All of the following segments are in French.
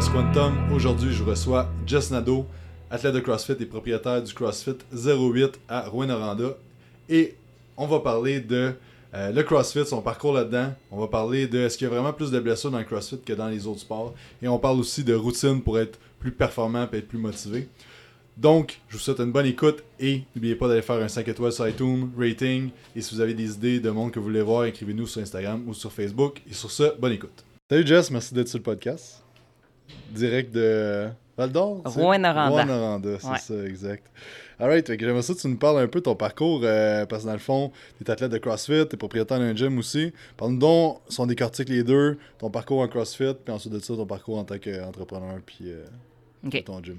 Quantum. Aujourd'hui, je reçois Jess Nadeau, athlète de CrossFit et propriétaire du CrossFit 08 à Rouen-Noranda. Et on va parler de euh, le CrossFit, son parcours là-dedans. On va parler de est-ce qu'il y a vraiment plus de blessures dans le CrossFit que dans les autres sports. Et on parle aussi de routine pour être plus performant et être plus motivé. Donc, je vous souhaite une bonne écoute et n'oubliez pas d'aller faire un 5 étoiles sur iTunes, rating. Et si vous avez des idées de monde que vous voulez voir, écrivez-nous sur Instagram ou sur Facebook. Et sur ce, bonne écoute. Salut Jess, merci d'être sur le podcast. Direct de Val d'Or Rouen-Noranda. Rouen-Noranda, c'est Ouais. ça, exact. Alright, fait que j'aimerais ça que tu nous parles un peu de ton parcours, euh, parce que dans le fond, tu es athlète de CrossFit, tu es propriétaire d'un gym aussi. Parle-nous donc, si on décortique les deux, ton parcours en CrossFit, puis ensuite de ça, ton parcours en tant qu'entrepreneur, puis euh, ton gym.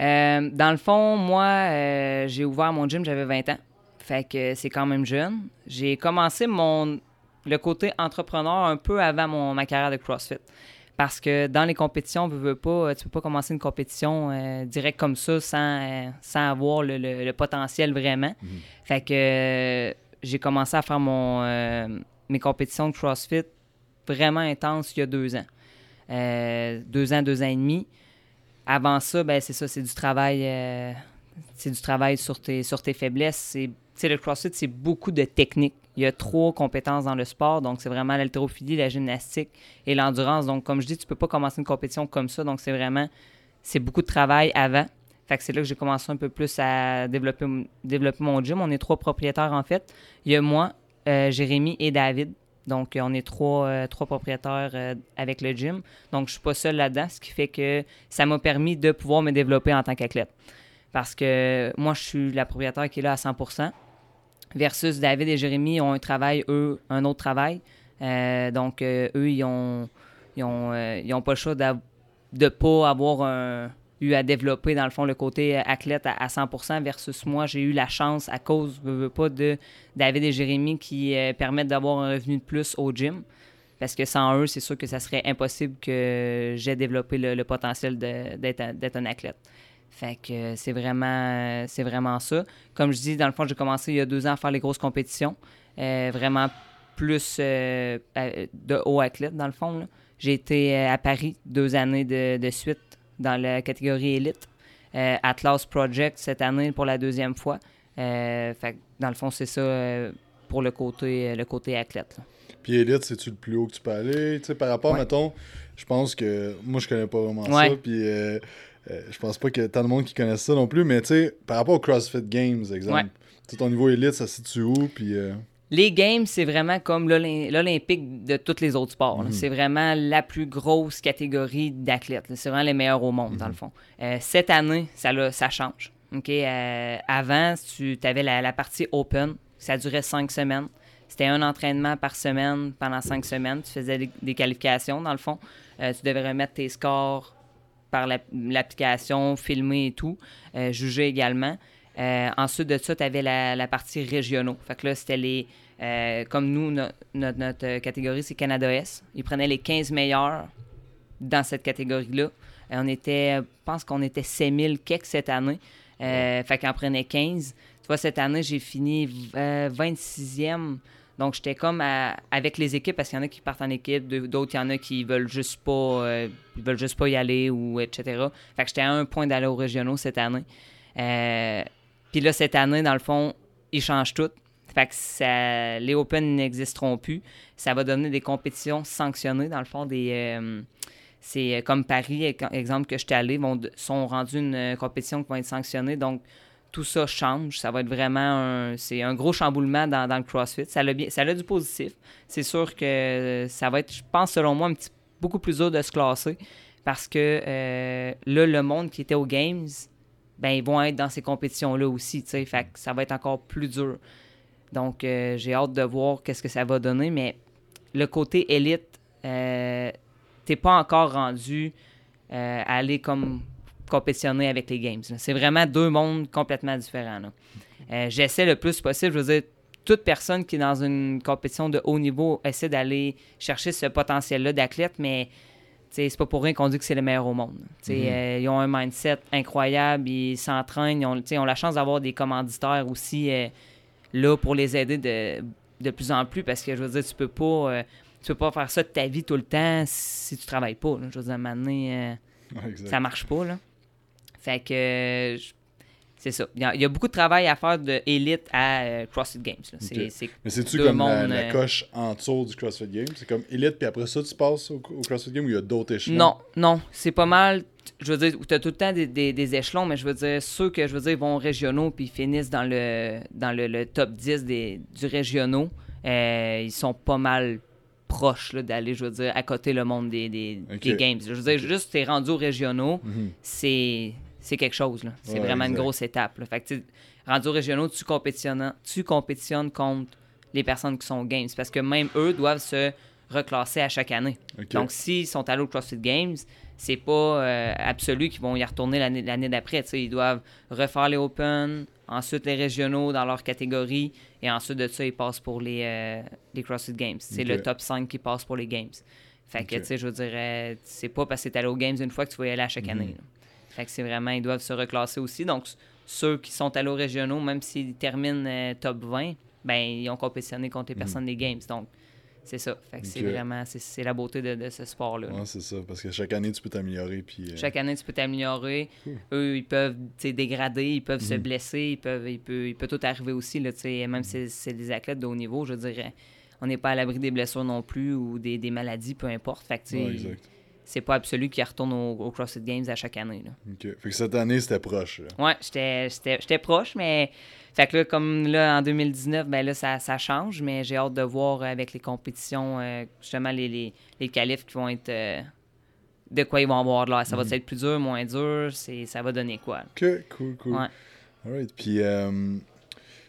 Euh, dans le fond, moi, j'ai ouvert mon gym, j'avais 20 ans. Fait que c'est quand même jeune. J'ai commencé mon le côté entrepreneur un peu avant mon, ma carrière de CrossFit. Parce que dans les compétitions, pas, tu peux pas commencer une compétition euh, direct comme ça sans, euh, sans avoir le, le- le potentiel vraiment. Fait que euh, j'ai commencé à faire mon, mes compétitions de CrossFit vraiment intenses il y a deux ans. Deux ans, deux ans et demi. Avant ça, ben c'est ça, c'est du travail, c'est du travail sur tes, sur tes faiblesses. C'est, le CrossFit, c'est beaucoup de technique. Il y a trois compétences dans le sport, donc c'est vraiment l'haltérophilie, la gymnastique et l'endurance. Donc, comme je dis, tu peux pas commencer une compétition comme ça. Donc, c'est vraiment, c'est beaucoup de travail avant. Fait que c'est là que j'ai commencé un peu plus à développer, développer mon gym. On est trois propriétaires, en fait. Il y a moi, euh, Jérémy et David. Donc, on est trois, euh, trois propriétaires euh, avec le gym. Donc, je suis pas seul là-dedans, ce qui fait que ça m'a permis de pouvoir me développer en tant qu'athlète. Parce que moi, je suis la propriétaire qui est là à 100 versus David et Jérémy ont un travail, eux, un autre travail. Euh, donc, euh, eux, ils ont, ils ont, euh, pas le choix de pas avoir eu à développer, dans le fond, le côté athlète à, à 100% versus moi, j'ai eu la chance, à cause, pas, de David et Jérémy qui permettent d'avoir un revenu de plus au gym. Parce que sans eux, c'est sûr que ça serait impossible que j'ai développé le, le potentiel d'être un athlète. Fait que c'est vraiment, c'est vraiment ça. Comme je dis, dans le fond, j'ai commencé il y a deux ans à faire les grosses compétitions. Euh, vraiment plus euh, de haut athlète, dans le fond. J'ai été euh, à Paris deux années de, de suite dans la catégorie élite. Euh, Atlas Project cette année pour la deuxième fois. Fait que, dans le fond, c'est ça pour le côté, le côté athlète. là. Puis Elite, c'est-tu le plus haut que tu peux aller? Tu sais, par rapport, Ouais. mettons, je pense que moi, je connais pas vraiment ça, puis euh, je pense pas qu'il y ait tant de monde qui connaisse ça non plus, mais tu sais, par rapport au CrossFit Games, exemple, Ouais. ton niveau Elite, ça se situe où? Puis. euh, Les games, c'est vraiment comme l'Olym- l'Olympique de tous les autres sports. là. C'est vraiment la plus grosse catégorie d'athlètes. C'est vraiment les meilleurs au monde, dans le fond. Euh, cette année, ça, change. Euh, avant, tu avais la, la partie open. Ça durait cinq semaines. C'était un entraînement par semaine pendant cinq semaines. Tu faisais des, des qualifications, dans le fond. Euh, tu devais remettre tes scores par la- l'application, filmer et tout, euh, juger également. Euh, ensuite de ça, tu avais la, la partie régionaux. Fait que là, c'était les. euh, comme nous, no- notre, notre, catégorie, c'est Canada S. Ils prenaient les 15 meilleurs dans cette catégorie-là. Euh, on était, je pense qu'on était 7000 quelques cette année. Euh, Fait qu'on prenait 15. Tu vois, cette année, j'ai fini euh, 26e. Donc, j'étais comme à- avec les équipes, parce qu'il y en a qui partent en équipe, d'autres, il y en a qui veulent juste pas, euh, veulent juste pas y aller, ou etc. Fait que j'étais à un point d'aller aux régionaux cette année. Euh, Puis là, cette année, dans le fond, ils changent tout. Fait que ça, les Open n'existeront plus. Ça va donner des compétitions sanctionnées, dans le fond, des... euh, c'est comme Paris, ex- exemple que je suis allé, sont rendus une compétition qui va être sanctionnée. Donc, tout ça change. Ça va être vraiment un, c'est un gros chamboulement dans, dans le CrossFit. Ça a, du positif. C'est sûr que ça va être, je pense, selon moi, un petit, beaucoup plus dur de se classer parce que euh, là, le monde qui était aux Games, ben, ils vont être dans ces compétitions-là aussi. Fait ça va être encore plus dur. Donc, euh, j'ai hâte de voir qu'est-ce que ça va donner. Mais le côté élite, euh, t'es pas encore rendu euh, à aller comme compétitionner avec les games. C'est vraiment deux mondes complètement différents. Euh, J'essaie le plus possible. Je veux dire, toute personne qui est dans une compétition de haut niveau essaie d'aller chercher ce potentiel-là d'athlète, mais c'est pas pour rien qu'on dit que c'est les meilleurs au monde. Sais, euh, ils ont un mindset incroyable, ils s'entraînent, ils ont, ils la chance d'avoir des commanditaires aussi euh, là pour les aider de, de plus en plus parce que je veux dire, tu peux pas, euh, tu peux pas faire ça de ta vie tout le temps si tu travailles pas. là. Je veux dire, à un moment donné, Ouais. Ça marche pas, là. Fait que c'est ça. Il y, a, beaucoup de travail à faire de élite à euh, CrossFit Games. C'est- c'est- Mais c'est-tu comme la, euh, coche en dessous du CrossFit Game? C'est comme élite, puis après ça, tu passes au, au CrossFit Game ou il y a d'autres échelons? Non, non, c'est pas mal. Je veux dire, tu as tout le temps des, des- des échelons, mais je veux dire, ceux que je veux dire vont régionaux puis finissent dans le, dans le, le top 10 des, du régionaux, euh, ils sont pas mal proches là, d'aller, je veux dire, à côté le monde des, des, des games. Je veux dire, juste t'es rendu aux régionaux, Mhm. c'est c'est quelque chose. là. C'est Ouais, vraiment une grosse étape. là. Fait que, rendu aux régionaux, tu compétitionnes, tu compétitionnes contre les personnes qui sont aux games. Parce que même eux doivent se reclasser à chaque année. Donc, s'ils sont allés au CrossFit Games, c'est pas euh, absolu qu'ils vont y retourner l'année d'après. Ils doivent refaire les Open, ensuite les régionaux dans leur catégorie, et ensuite de ça, ils passent pour les, euh, les CrossFit Games. C'est le top 5 qui passe pour les Games. Fait que, tu sais, je dire, euh, c'est pas parce que t'es allé aux Games une fois que tu vas y aller à chaque Mhm. année. là. Fait que c'est vraiment, ils doivent se reclasser aussi. Donc, ceux qui sont allés aux régionaux, même s'ils terminent euh, top 20, ben, ils ont compétitionné contre les personnes des Games. Donc, c'est ça. Fait que c'est vraiment, c'est- c'est la beauté de, de ce sport-là. là. Ouais, c'est ça, parce que chaque année, tu peux t'améliorer. Puis, euh, Chaque année, tu peux t'améliorer. Eux, ils peuvent dégrader, ils peuvent se Mhm. blesser, ils peuvent, il, peut, il peut tout arriver aussi. Là, même si c'est des athlètes de haut niveau, je dirais, on n'est pas à l'abri des blessures non plus ou des, des maladies, peu importe. Fait que, ouais, exact. C'est pas absolu qu'ils retournent au, au CrossFit Games à chaque année. Là. Ok. Fait que cette année, c'était proche. là. Ouais, j'étais- proche, mais. Fait que là, comme là, en 2019, ben là, ça, ça change, mais j'ai hâte de voir avec les compétitions, euh, justement, les, les, les qualifs qui vont être. euh, de quoi ils vont avoir de l'air. Ça va Mhm. être plus dur, moins dur, c'est ça va donner quoi. là. Ok, cool, cool. Ouais. Alright. Puis, euh,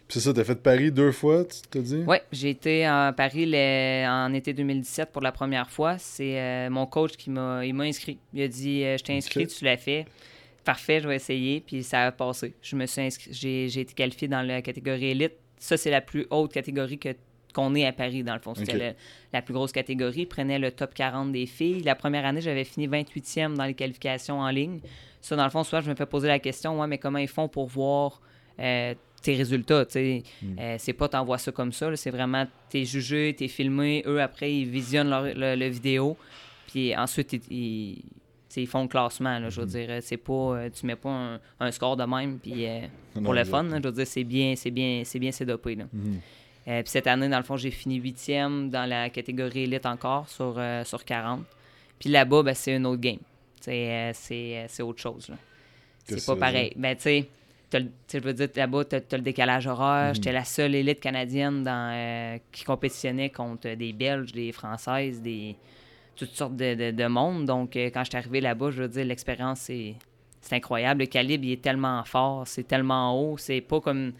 puis c'est ça, t'as fait Paris deux fois, tu t'as dit? Ouais, j'ai été à Paris en été 2017 pour la première fois. C'est euh, mon coach qui m'a il m'a inscrit. Il a dit euh, Je t'ai inscrit, tu l'as fait. Parfait, je vais essayer. Puis ça a passé. Je me suis inscrit, j'ai, j'ai été qualifié dans la catégorie élite. Ça, c'est la plus haute catégorie que qu'on est à Paris, dans le fond. C'était la plus grosse catégorie. Il prenait le top 40 des filles. La première année, j'avais fini 28e dans les qualifications en ligne. Ça, dans le fond, souvent, je me fais poser la question, ouais, mais comment ils font pour voir euh, tes résultats, tu sais? Mm. Euh, c'est pas t'envoies ça comme ça, c'est vraiment t'es jugé, t'es filmé, eux après ils visionnent leur, le, le vidéo, puis ensuite ils, ils, font le classement, là, je veux Mhm. dire, c'est pas, euh, tu mets pas un, un score de même, puis euh, Non, pour le fun, là, je veux dire, c'est bien, c'est bien, c'est bien sédopé, là. Mhm. Euh, puis cette année, dans le fond, j'ai fini huitième dans la catégorie élite encore sur, sur 40. Puis là-bas, ben, c'est un autre game. C'est autre chose. C'est pas pareil. Ben, tu sais, je veux dire, là-bas, tu as, le décalage horaire. Mhm. J'étais la seule élite canadienne dans, euh, qui compétitionnait contre des Belges, des Françaises, des toutes sortes de, de, de monde. Donc, euh, quand je suis arrivé là-bas, je veux dire, l'expérience, c'est incroyable. Le calibre, il est tellement fort, c'est tellement haut. C'est pas comme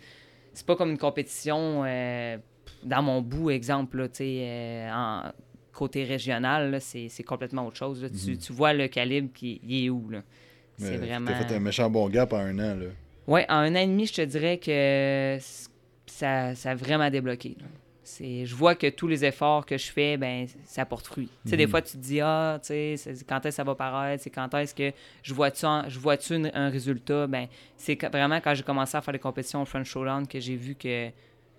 c'est pas comme une compétition euh, dans mon bout, exemple, là, en côté régional, c'est complètement autre chose. là. Tu, Mhm. tu vois le calibre qui il est où, C'est vraiment... T'as fait un méchant bon gap en un an, là. Ouais, en un an et demi, je te dirais que ça, ça a vraiment débloqué. C'est, je vois que tous les efforts que je fais, ben, ça porte fruit. Tu sais, des Mhm. fois, tu te dis, ah, tu sais, c'est- quand est-ce que ça va paraître, c'est quand est-ce que je vois-tu, je vois-tu un résultat, ben, c'est vraiment quand j'ai commencé à faire des compétitions au French Showdown que j'ai vu que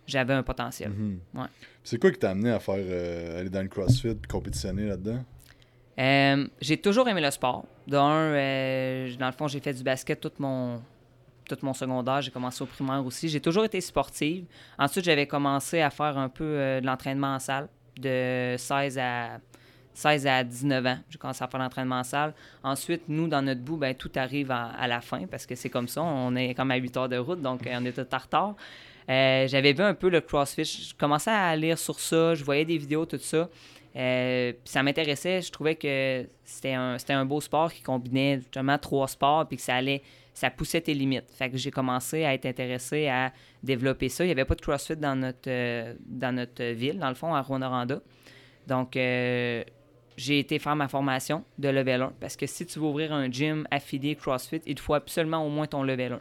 j'avais un potentiel. Mhm. Ouais. C'est quoi qui t'a amené à faire euh, aller dans le CrossFit, compétitionner là-dedans? Euh, j'ai toujours aimé le sport. D'un, euh, dans le fond, j'ai fait du basket tout mon, tout mon secondaire. J'ai commencé au primaire aussi. J'ai toujours été sportive. Ensuite, j'avais commencé à faire un peu euh, de l'entraînement en salle de 16 à, 16 à 19 ans. J'ai commencé à faire l'entraînement en salle. Ensuite, nous, dans notre bout, ben, tout arrive à, la fin parce que c'est comme ça. On est comme à 8 heures de route, donc euh, on est tout en. Euh, j'avais vu un peu le CrossFit. Je commençais à lire sur ça. Je voyais des vidéos, tout ça. Puis ça m'intéressait. Je trouvais que c'était un, c'était un beau sport qui combinait justement trois sports puis que ça allait, ça poussait tes limites. Fait que j'ai commencé à être intéressé à développer ça. Il n'y avait pas de CrossFit dans notre, euh, dans notre ville, dans le fond, à Rwanda. Donc, euh, j'ai été faire ma formation de level 1 parce que si tu veux ouvrir un gym affilié CrossFit, il te faut absolument au moins ton level 1.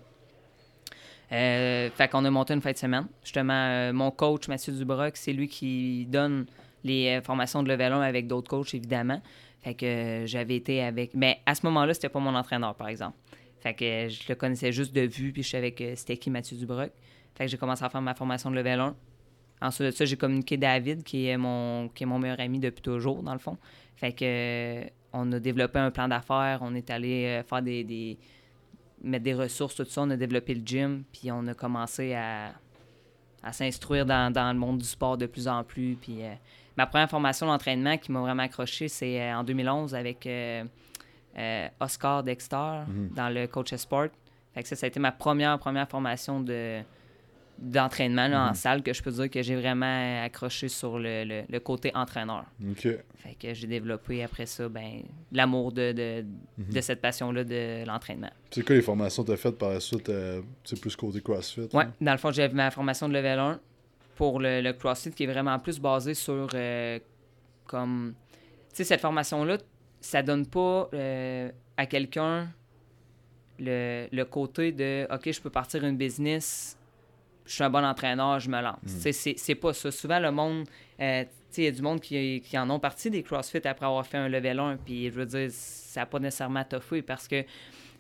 Euh, fait qu'on a monté une fin de semaine. Justement, euh, mon coach, Mathieu Dubroc, c'est lui qui donne les formations de level 1 avec d'autres coachs, évidemment. Fait que j'avais été avec. Mais à ce moment-là, c'était pas mon entraîneur, par exemple. Fait que euh, je le connaissais juste de vue, puis je savais que c'était Mathieu Dubroc. Fait que j'ai commencé à faire ma formation de level 1. Ensuite de ça, j'ai communiqué David, qui est mon, qui est mon meilleur ami depuis toujours, dans le fond. Fait que euh, on a développé un plan d'affaires, on est allé faire des, mettre des ressources, tout ça, on a développé le gym, puis on a commencé à, s'instruire dans, le monde du sport de plus en plus. Puis ma première formation d'entraînement qui m'a vraiment accroché, c'est en 2011 avec Oscar Dexter mhm. dans le Coach Sport. Fait que ça, ça a été ma première, première formation de, d'entraînement en mhm. salle que je peux dire que j'ai vraiment accroché sur le, côté entraîneur. Fait que j'ai développé après ça ben, l'amour de, de, mhm. cette passion-là de l'entraînement. C'est quoi les formations que tu as faites par la suite? Euh, c'est plus côté CrossFit? Oui, dans le fond, j'ai ma formation de level 1 pour le, CrossFit qui est vraiment plus basé sur euh, comme... Tu sais, cette formation-là, ça donne pas euh, à quelqu'un le, le, côté de OK, je peux partir une business je suis un bon entraîneur, je me lance. Mm. C'est pas ça. Souvent, le monde, euh, il y a du monde qui, qui, en ont parti des CrossFit après avoir fait un level 1, puis je veux dire, ça n'a pas nécessairement toffé parce que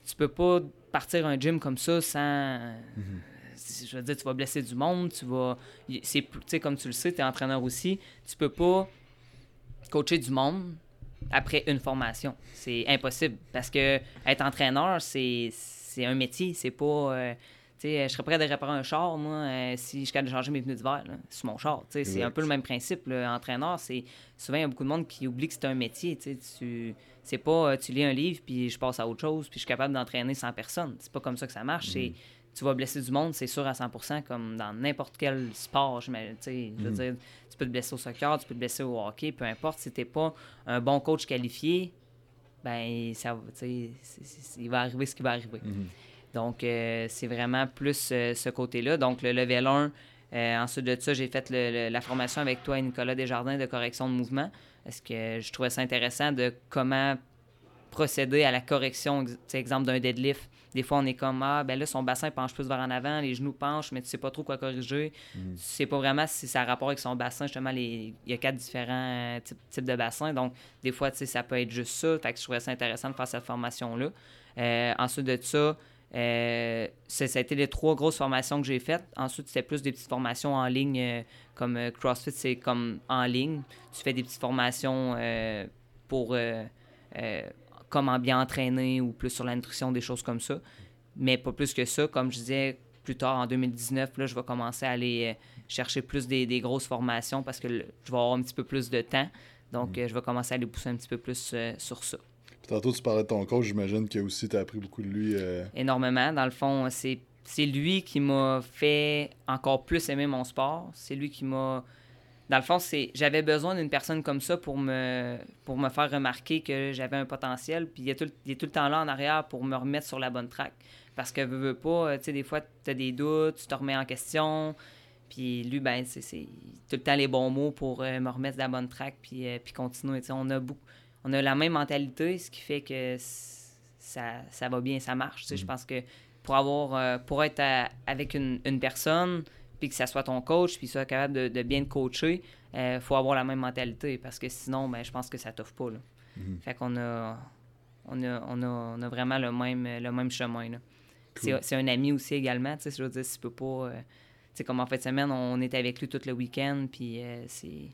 tu peux pas partir un gym comme ça sans. Mm-hmm. Je veux dire, tu vas blesser du monde, tu vas. C'est comme tu le sais, tu es entraîneur aussi. Tu peux pas coacher du monde après une formation. C'est impossible parce que être entraîneur, c'est un métier, c'est pas. Euh, je serais prêt à réparer un char, moi, euh, si je suis capable de changer mes pneus d'hiver sur mon char. C'est un peu le même principe. Entraîneur, c'est souvent, il y a beaucoup de monde qui oublie que c'est un métier. Tu c'est pas euh, tu lis un livre, puis je passe à autre chose, puis je suis capable d'entraîner 100 personnes. C'est pas comme ça que ça marche. Tu vas blesser du monde, c'est sûr à 100% comme dans n'importe quel sport. Je, veux mm-hmm. dire, tu peux te blesser au soccer, tu peux te blesser au hockey, peu importe. Si t'es pas un bon coach qualifié, ben ça, il va arriver ce qui va arriver. Mm-hmm. Donc, euh, c'est vraiment plus euh, ce côté-là. Donc, le level 1, euh, ensuite de ça, j'ai fait la formation avec toi et Nicolas Desjardins de correction de mouvement. Parce que je trouvais ça intéressant de comment procéder à la correction, exemple d'un deadlift. Des fois, on est comme, ah, ben là, son bassin penche plus vers en avant, les genoux penchent, mais tu sais pas trop quoi corriger. Mm. Tu sais pas vraiment si ça a rapport avec son bassin. Justement, il y a quatre différents types, de bassins. Donc, des fois, tu sais, ça peut être juste ça. Fait que je trouvais ça intéressant de faire cette formation-là. ensuite de ça, euh, ça, a été les trois grosses formations que j'ai faites. Ensuite, c'était plus des petites formations en ligne, euh, comme euh, CrossFit, c'est comme en ligne. Tu fais des petites formations pour comment bien entraîner ou plus sur la nutrition, des choses comme ça. Mais pas plus que ça. Comme je disais plus tard, en 2019, là, je vais commencer à aller chercher plus des, grosses formations parce que je vais avoir un petit peu plus de temps. Donc, mm. je vais commencer à aller pousser un petit peu plus sur ça. Tantôt, tu parlais de ton coach, j'imagine que aussi tu as appris beaucoup de lui. Euh. Énormément. Dans le fond, c'est lui qui m'a fait encore plus aimer mon sport. C'est lui qui m'a. Dans le fond, c'est j'avais besoin d'une personne comme ça pour me, pour me faire remarquer que j'avais un potentiel. Puis il est, tout, tout le temps là en arrière pour me remettre sur la bonne track. Parce que veux, veux pas, euh, tu sais, des fois, tu as des doutes, tu te remets en question. Puis lui, ben, c'est, tout le temps les bons mots pour euh, me remettre sur la bonne track puis, puis continuer. on a beaucoup on a la même mentalité, ce qui fait que ça, ça va bien, ça marche. Je mm. pense que pour avoir euh, pour être avec une, personne, puis que ça soit ton coach, puis soit capable de, bien te coacher, il euh, faut avoir la même mentalité parce que sinon, ben, je pense que ça t'offre pas. Là. Mm-hmm. Fait qu'on a on a, on a, vraiment le même, le même chemin. C'est un ami aussi également. Je veux dire, si tu peux pas. Euh, comme en fin de semaine, on est avec lui tout le week-end, puis c'est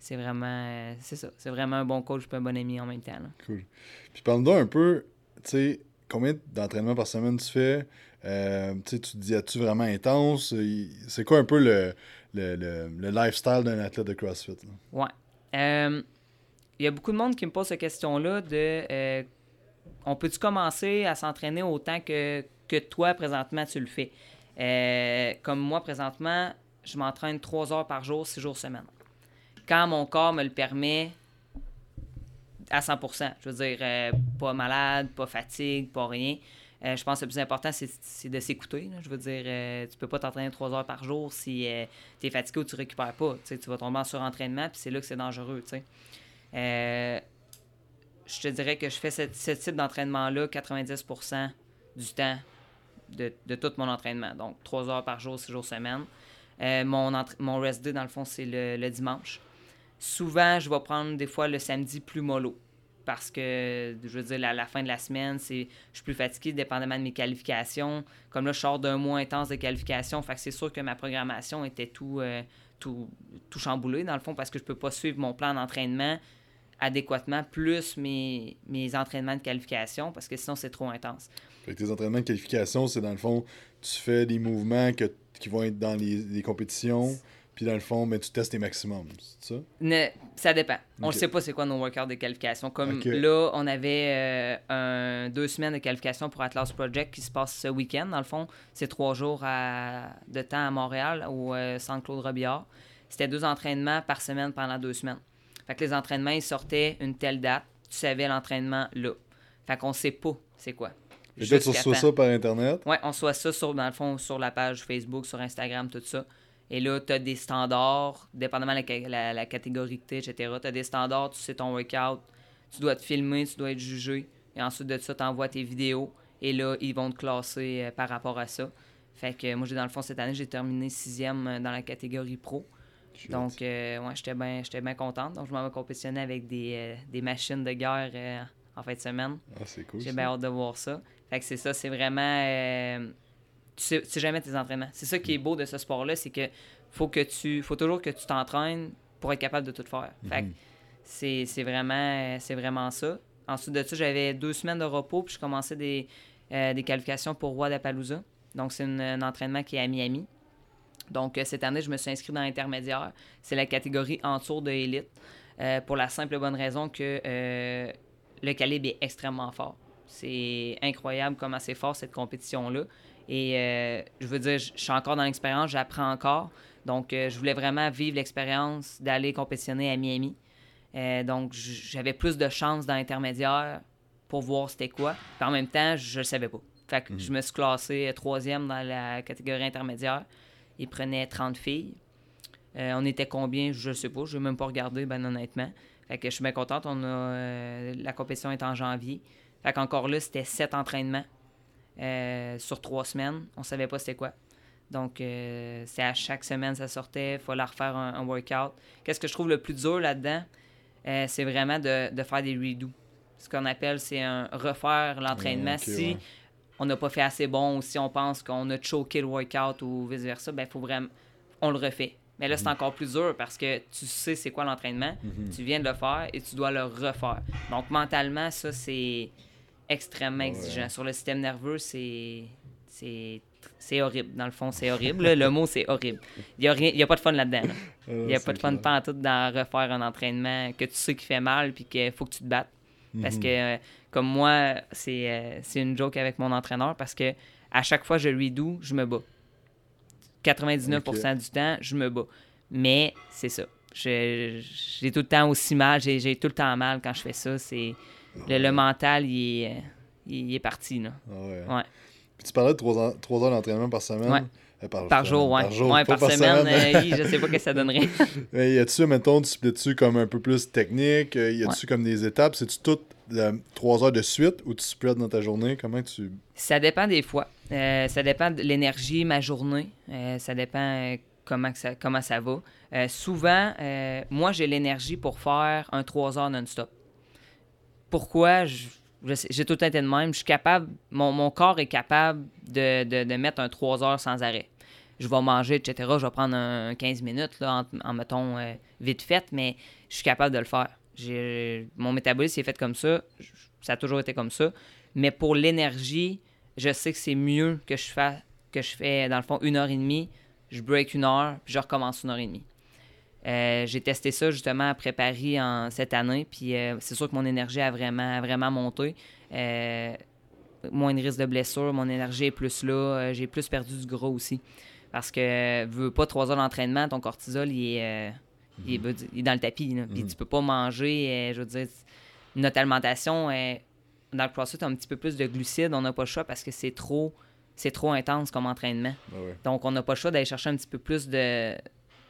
c'est vraiment euh, c'est ça c'est vraiment un bon coach et un bon ami en même temps cool puis parle-nous un peu tu sais combien d'entraînements par semaine tu fais? Euh, tu te dis as-tu vraiment intense? C'est quoi un peu le, le, le, lifestyle d'un athlète de CrossFit ouais. Euh, il y a beaucoup de monde qui me pose cette question là de on peut-tu commencer à s'entraîner autant que, que toi présentement tu le fais? Comme moi présentement je m'entraîne trois heures par jour six jours semaine. Quand mon corps me le permet à 100 Je veux dire, euh, pas malade, pas fatigue, pas rien. Euh, je pense que le plus important, c'est de s'écouter. Je veux dire, euh, tu peux pas t'entraîner trois heures par jour si tu es fatigué ou tu récupères pas. tu vas tomber en surentraînement, puis c'est là que c'est dangereux. je te dirais que je fais ce, type d'entraînement-là 90% du temps de, tout mon entraînement. Donc, trois heures par jour, six jours semaine. mon, mon rest day, dans le fond, c'est le dimanche. Souvent, je vais prendre des fois le samedi plus mollo parce que, je veux dire, à la fin de la semaine, c'est, je suis plus fatigué dépendamment de mes qualifications. Comme là, je sors d'un mois intense de qualification, fait que c'est sûr que ma programmation était tout, euh, tout, tout chamboulée, dans le fond, parce que je peux pas suivre mon plan d'entraînement adéquatement, plus mes, mes entraînements de qualification, parce que sinon, c'est trop intense. Fait que tes entraînements de qualification, c'est dans le fond, tu fais des mouvements que, qui vont être dans les, les compétitions, puis dans le fond, mais tu testes tes maximums, c'est ça? Ne, ça dépend. On ne sait pas c'est quoi nos workouts de qualification. Comme là, on avait euh, un- deux semaines de qualification pour Atlas Project qui se passe ce week-end. Dans le fond, c'est trois jours à- de temps à Montréal, au euh, Centre Claude Robillard. C'était deux entraînements par semaine pendant deux semaines. Fait que les entraînements, ils sortaient une telle date. Tu savais l'entraînement là. Fait qu'on sait pas c'est quoi. Que là, tu reçois ça par Internet? Ouais, on soit ça sur, dans le fond sur la page Facebook, sur Instagram, tout ça. Et là, tu as des standards, dépendamment de la, la- la catégorie que tu etc. Tu as des standards, tu sais ton workout, tu dois te filmer, tu dois être jugé. Et ensuite de ça, tu envoies tes vidéos. Et là, ils vont te classer euh, par rapport à ça. Fait que moi, j'ai dans le fond, cette année, j'ai terminé sixième euh, dans la catégorie pro. Donc, euh, ouais, j'étais bien bien contente. Donc, je m'en vais compétitionner avec des, euh, des machines de guerre euh, en fin de semaine. Ah, c'est cool. J'ai bien hâte de voir ça. Fait que c'est ça, c'est vraiment. Tu, sais, tu sais jamais tes entraînements. C'est ça qui est beau de ce sport-là, c'est que faut que tu. faut toujours que tu t'entraînes pour être capable de tout faire. Fait que Mhm. c'est vraiment, c'est vraiment ça. Ensuite de ça, j'avais deux semaines de repos, puis je commençais des, euh, des qualifications pour Roi d'Appaloosa. Donc, c'est un entraînement qui est à Miami. Donc, euh, cette année, je me suis inscrit dans l'intermédiaire. C'est la catégorie en tour de élite. euh, pour la simple et bonne raison que le calibre est extrêmement fort. C'est incroyable comment c'est fort cette compétition-là. Et euh, je veux dire, je suis encore dans l'expérience, j'apprends encore. Donc, euh, je voulais vraiment vivre l'expérience d'aller compétitionner à Miami. Euh, donc, j'avais plus de chances dans l'intermédiaire pour voir c'était quoi. Puis en même temps, je ne savais pas. Fait que je me suis classé troisième dans la catégorie intermédiaire. Ils prenaient 30 filles. On était combien, je sais pas, je n'ai même pas regardé, ben honnêtement. Fait que je suis bien contente. On a, la compétition est en janvier. Fait qu'encore là, c'était sept entraînements euh, sur trois semaines. On savait pas c'était quoi. Donc, euh, c'est à chaque semaine, ça sortait. Il fallait refaire un, un workout. Qu'est-ce que je trouve le plus dur là-dedans? Euh, c'est vraiment de, de faire des redos. Ce qu'on appelle, c'est un refaire l'entraînement. Si ouais. on n'a pas fait assez bon ou si on pense qu'on a choqué le workout ou vice-versa, ben faut vraiment... On le refait. Mais là, c'est Mhm. encore plus dur parce que tu sais c'est quoi l'entraînement, tu viens de le faire et tu dois le refaire. Donc, mentalement, ça, c'est extrêmement Ouais. exigeant. Sur le système nerveux, c'est... C'est horrible. Dans le fond, c'est horrible. là. Le mot, c'est horrible. Il n'y a, rien- il y a pas de fun là-dedans. là. Il n'y a pas de fun pantoute dans refaire un entraînement que tu sais qui fait mal puis qu'il faut que tu te battes. Parce Mhm. que, euh, comme moi, c'est euh, c'est une joke avec mon entraîneur parce que à chaque fois que je lui doux, je me bats. 99% du temps, je me bats. Mais c'est ça. J'ai tout le temps aussi mal. J'ai j'ai tout le temps mal quand je fais ça. C'est le, le mental, il est, euh, il est parti. Là. Ah ouais. Ouais. Puis tu parlais de 3 heures d'entraînement par semaine. Ouais. Euh, par, Par jour, ouais. Par jour, ouais, par, semaine, semaine. euh, je sais pas ce que ça donnerait. Mais y a-tu, mettons, tu splits-tu comme un peu plus technique? Euh, Y a-tu comme des étapes? C'est-tu toutes 3 heures de suite ou tu splits dans ta journée? Comment tu. Ça dépend des fois. Euh, ça dépend de l'énergie, ma journée. Ça dépend comment, que ça, comment ça va. Souvent, moi, j'ai l'énergie pour faire un 3 heures non-stop. Pourquoi? J'ai tout été de même. Je suis capable, mon, corps est capable de, mettre un 3 heures sans arrêt. Je vais manger, etc. Je vais prendre un 15 minutes, là, en, en mettons, euh, vite fait, mais je suis capable de le faire. Mon métabolisme est fait comme ça. Ça a toujours été comme ça. Mais pour l'énergie, je sais que c'est mieux que je fais, que je fais dans le fond une heure et demie, je break une heure, puis je recommence une heure et demie. Euh, j'ai testé ça justement après Paris en, cette année, puis euh, c'est sûr que mon énergie a vraiment, a vraiment monté. Euh, moins de risque de blessure, mon énergie est plus là, j'ai plus perdu du gras aussi. Parce que, veux pas trois heures d'entraînement, ton cortisol, il est, euh, il est, il est dans le tapis. Là. Puis Mhm. tu peux pas manger, je veux dire, notre alimentation, dans le CrossFit, un petit peu plus de glucides, on n'a pas le choix parce que c'est trop, c'est trop intense comme entraînement. Ah ouais. Donc, on n'a pas le choix d'aller chercher un petit peu plus de,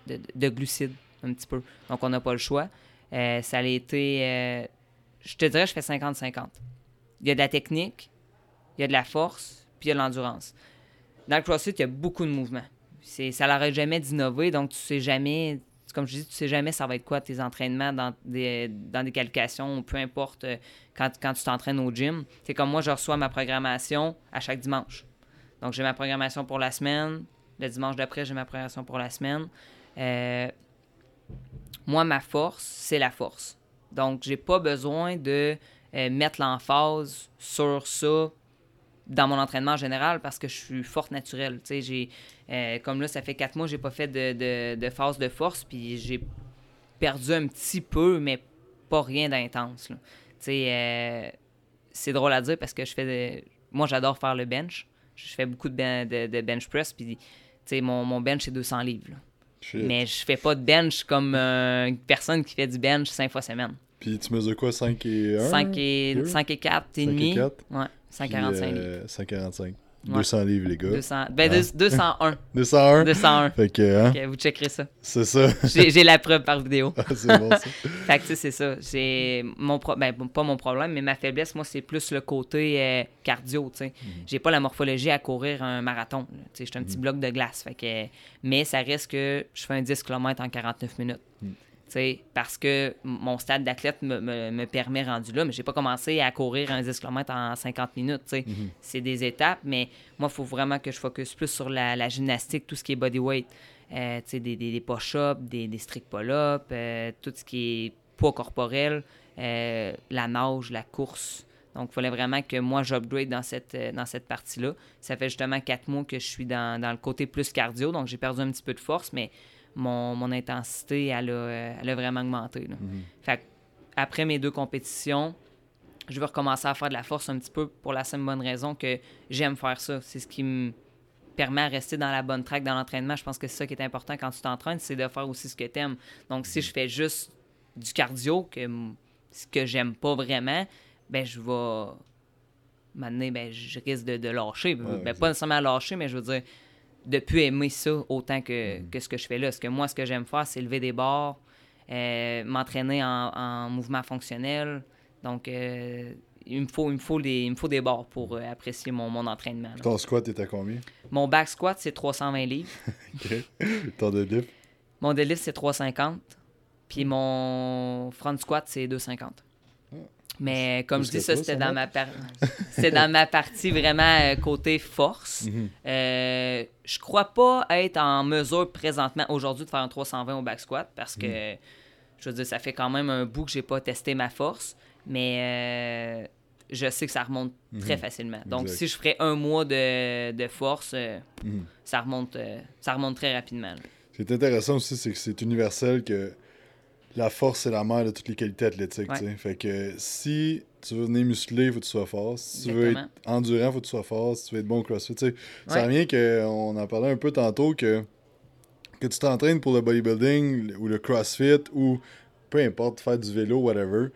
de, de glucides, un petit peu. Donc, on n'a pas le choix. Euh, ça a été... euh, je te dirais, je fais 50-50. Il y a de la technique, il y a de la force, puis il y a de l'endurance. Dans le CrossFit, il y a beaucoup de mouvements. Ça n'arrête jamais d'innover, donc tu sais jamais... Comme je dis, tu sais jamais ça va être quoi tes entraînements dans des, dans des qualifications, peu importe euh, quand, quand tu t'entraînes au gym. C'est comme moi, je reçois ma programmation à chaque dimanche. Donc, j'ai ma programmation pour la semaine. Le dimanche d'après, j'ai ma programmation pour la semaine. Euh, moi, ma force, c'est la force. Donc, j'ai pas besoin de euh, mettre l'emphase sur ça dans mon entraînement en général parce que je suis forte naturelle. J'ai, euh, comme là, ça fait quatre mois j'ai pas fait de, de, phase de force, puis j'ai perdu un petit peu, mais pas rien d'intense. C'est drôle à dire parce que je fais de... Moi, j'adore faire le bench. Je fais beaucoup de, ben- de, bench press, puis mon, mon bench, c'est 200 livres. Shit. Mais je fais pas de bench comme euh, une personne qui fait du bench cinq fois semaine. Puis tu mesures quoi, 5 et 1 5 et, deux? 5 et 4 et Cinq et demi? quatre? Ouais, 145 livres. euh, 145. Ouais. 200 livres, les gars. 200, ben, Ah. deux- 201. 201? 201. Fait que, hein, Ok, vous checkerez ça. c'est ça. J'ai la preuve par vidéo. Ah, c'est bon, ça. Fait que, c'est ça. J'ai mon pro- ben, pas mon problème, mais ma faiblesse, moi, c'est plus le côté euh, cardio, tu sais. Mhm. J'ai pas la morphologie à courir un marathon. Tu sais, je suis un petit bloc de glace. Fait que, mais ça reste que je fais un 10 km en 49 minutes. Tu parce que mon stade d'athlète me, me- me permet rendu là, mais j'ai pas commencé à courir un 10 km en 50 minutes. Mhm. C'est des étapes, mais moi, il faut vraiment que je focus plus sur la, la gymnastique, tout ce qui est bodyweight. Euh, des, des, des push-ups, des, des strict pull-ups, euh, tout ce qui est poids corporel, euh, la nage, la course. Donc, il fallait vraiment que moi, j'upgrade dans cette, dans cette partie-là. Ça fait justement quatre mois que je suis dans, dans le côté plus cardio, donc j'ai perdu un petit peu de force, mais mon, mon intensité, elle a, euh, elle a vraiment augmenté. là. Mhm. Fait après mes deux compétitions, je vais recommencer à faire de la force un petit peu pour la simple bonne raison que j'aime faire ça. C'est ce qui me permet de rester dans la bonne track dans l'entraînement. Je pense que c'est ça qui est important quand tu t'entraînes, c'est de faire aussi ce que tu aimes. Donc, si je fais juste du cardio, que, ce que j'aime pas vraiment, ben je vais. Maintenant, ben, je risque de, de lâcher. ben, pas nécessairement lâcher, mais je veux dire, de plus aimer ça autant que, que ce que je fais là. Parce que moi, ce que j'aime faire, c'est lever des barres, euh, m'entraîner en, en mouvement fonctionnel. Donc, euh, il, me faut, il, me faut des, il me faut des barres pour euh, apprécier mon, mon entraînement. là. Ton squat est à combien? Mon back squat, c'est 320 livres. Ok. Ton deadlift? Mon deadlift, c'est 350. Puis mon front squat, c'est 250. Mais comme Plus je dis, ça, c'était dans ma, par- dans ma partie vraiment euh, côté force. Mhm. Euh, je crois pas être en mesure présentement aujourd'hui de faire un 320 au back squat parce que Mm. je veux dire ça fait quand même un bout que j'ai pas testé ma force mais euh, je sais que ça remonte très facilement. Donc. Exact. si je ferais un mois de, de force euh, Mhm. ça remonte euh, ça remonte très rapidement. là. Ce qui est intéressant aussi, c'est que c'est universel que la force, c'est la mère de toutes les qualités athlétiques. Ouais. Fait que si tu veux venir musclé, il faut que tu sois fort. Si tu veux être endurant, il faut que tu sois fort. Si tu veux être bon au crossfit, tu sais. Ça revient qu'on en parlait un peu tantôt que, que tu t'entraînes pour le bodybuilding ou le crossfit ou peu importe, faire du vélo, whatever.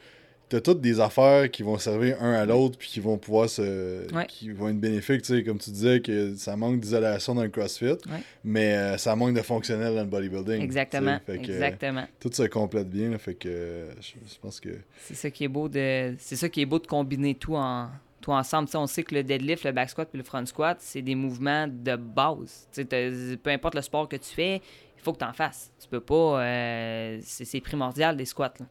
T'as toutes des affaires qui vont servir un à l'autre puis qui vont pouvoir se. Ouais. qui vont être bénéfiques, tu sais, comme tu disais que ça manque d'isolation dans le CrossFit, mais euh, ça manque de fonctionnel dans le bodybuilding. Exactement. Fait que, exactement. tout se complète bien, là, fait que euh, je, pense que. C'est ça qui est beau de c'est ça qui est beau de combiner tout en tout ensemble. On sait que le deadlift, le back squat puis le front squat, c'est des mouvements de base. Peu importe le sport que tu fais, il faut que tu en fasses. Tu peux pas euh, c'est c'est primordial des squats. là.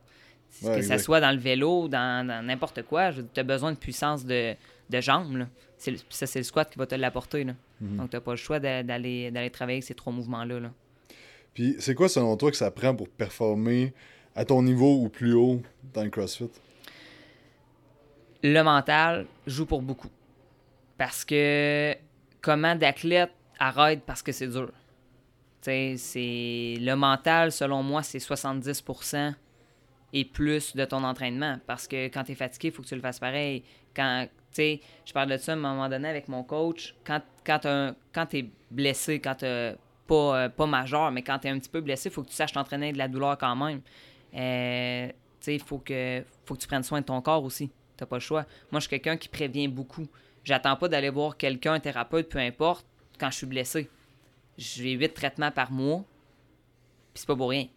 Ouais, que exact. soit dans le vélo, dans dans n'importe quoi, tu as besoin de puissance de, de jambes. là. C'est le- ça, c'est le squat qui va te l'apporter. Mhm. Donc, tu n'as pas le choix d'a- d'aller travailler avec ces trois mouvements-là. là. Puis c'est quoi selon toi que ça prend pour performer à ton niveau ou plus haut dans le CrossFit? le mental joue pour beaucoup. Parce que comment d'athlète arrête parce que c'est dur? C'est le mental, selon moi, c'est 70% et plus de ton entraînement. Parce que quand tu es fatigué, il faut que tu le fasses pareil. Quand, tu je parle de ça à un moment donné avec mon coach. Quand, quand, quand tu es blessé, quand tu pas, euh, pas majeur, mais quand tu es un petit peu blessé, il faut que tu saches t'entraîner de la douleur quand même. Euh, tu il faut que, faut tu prennes soin de ton corps aussi. T'as pas le choix. Moi, je suis quelqu'un qui prévient beaucoup. J'attends pas d'aller voir quelqu'un, un thérapeute, peu importe, quand je suis blessé. J'ai huit traitements par mois, puis c'est pas pour rien.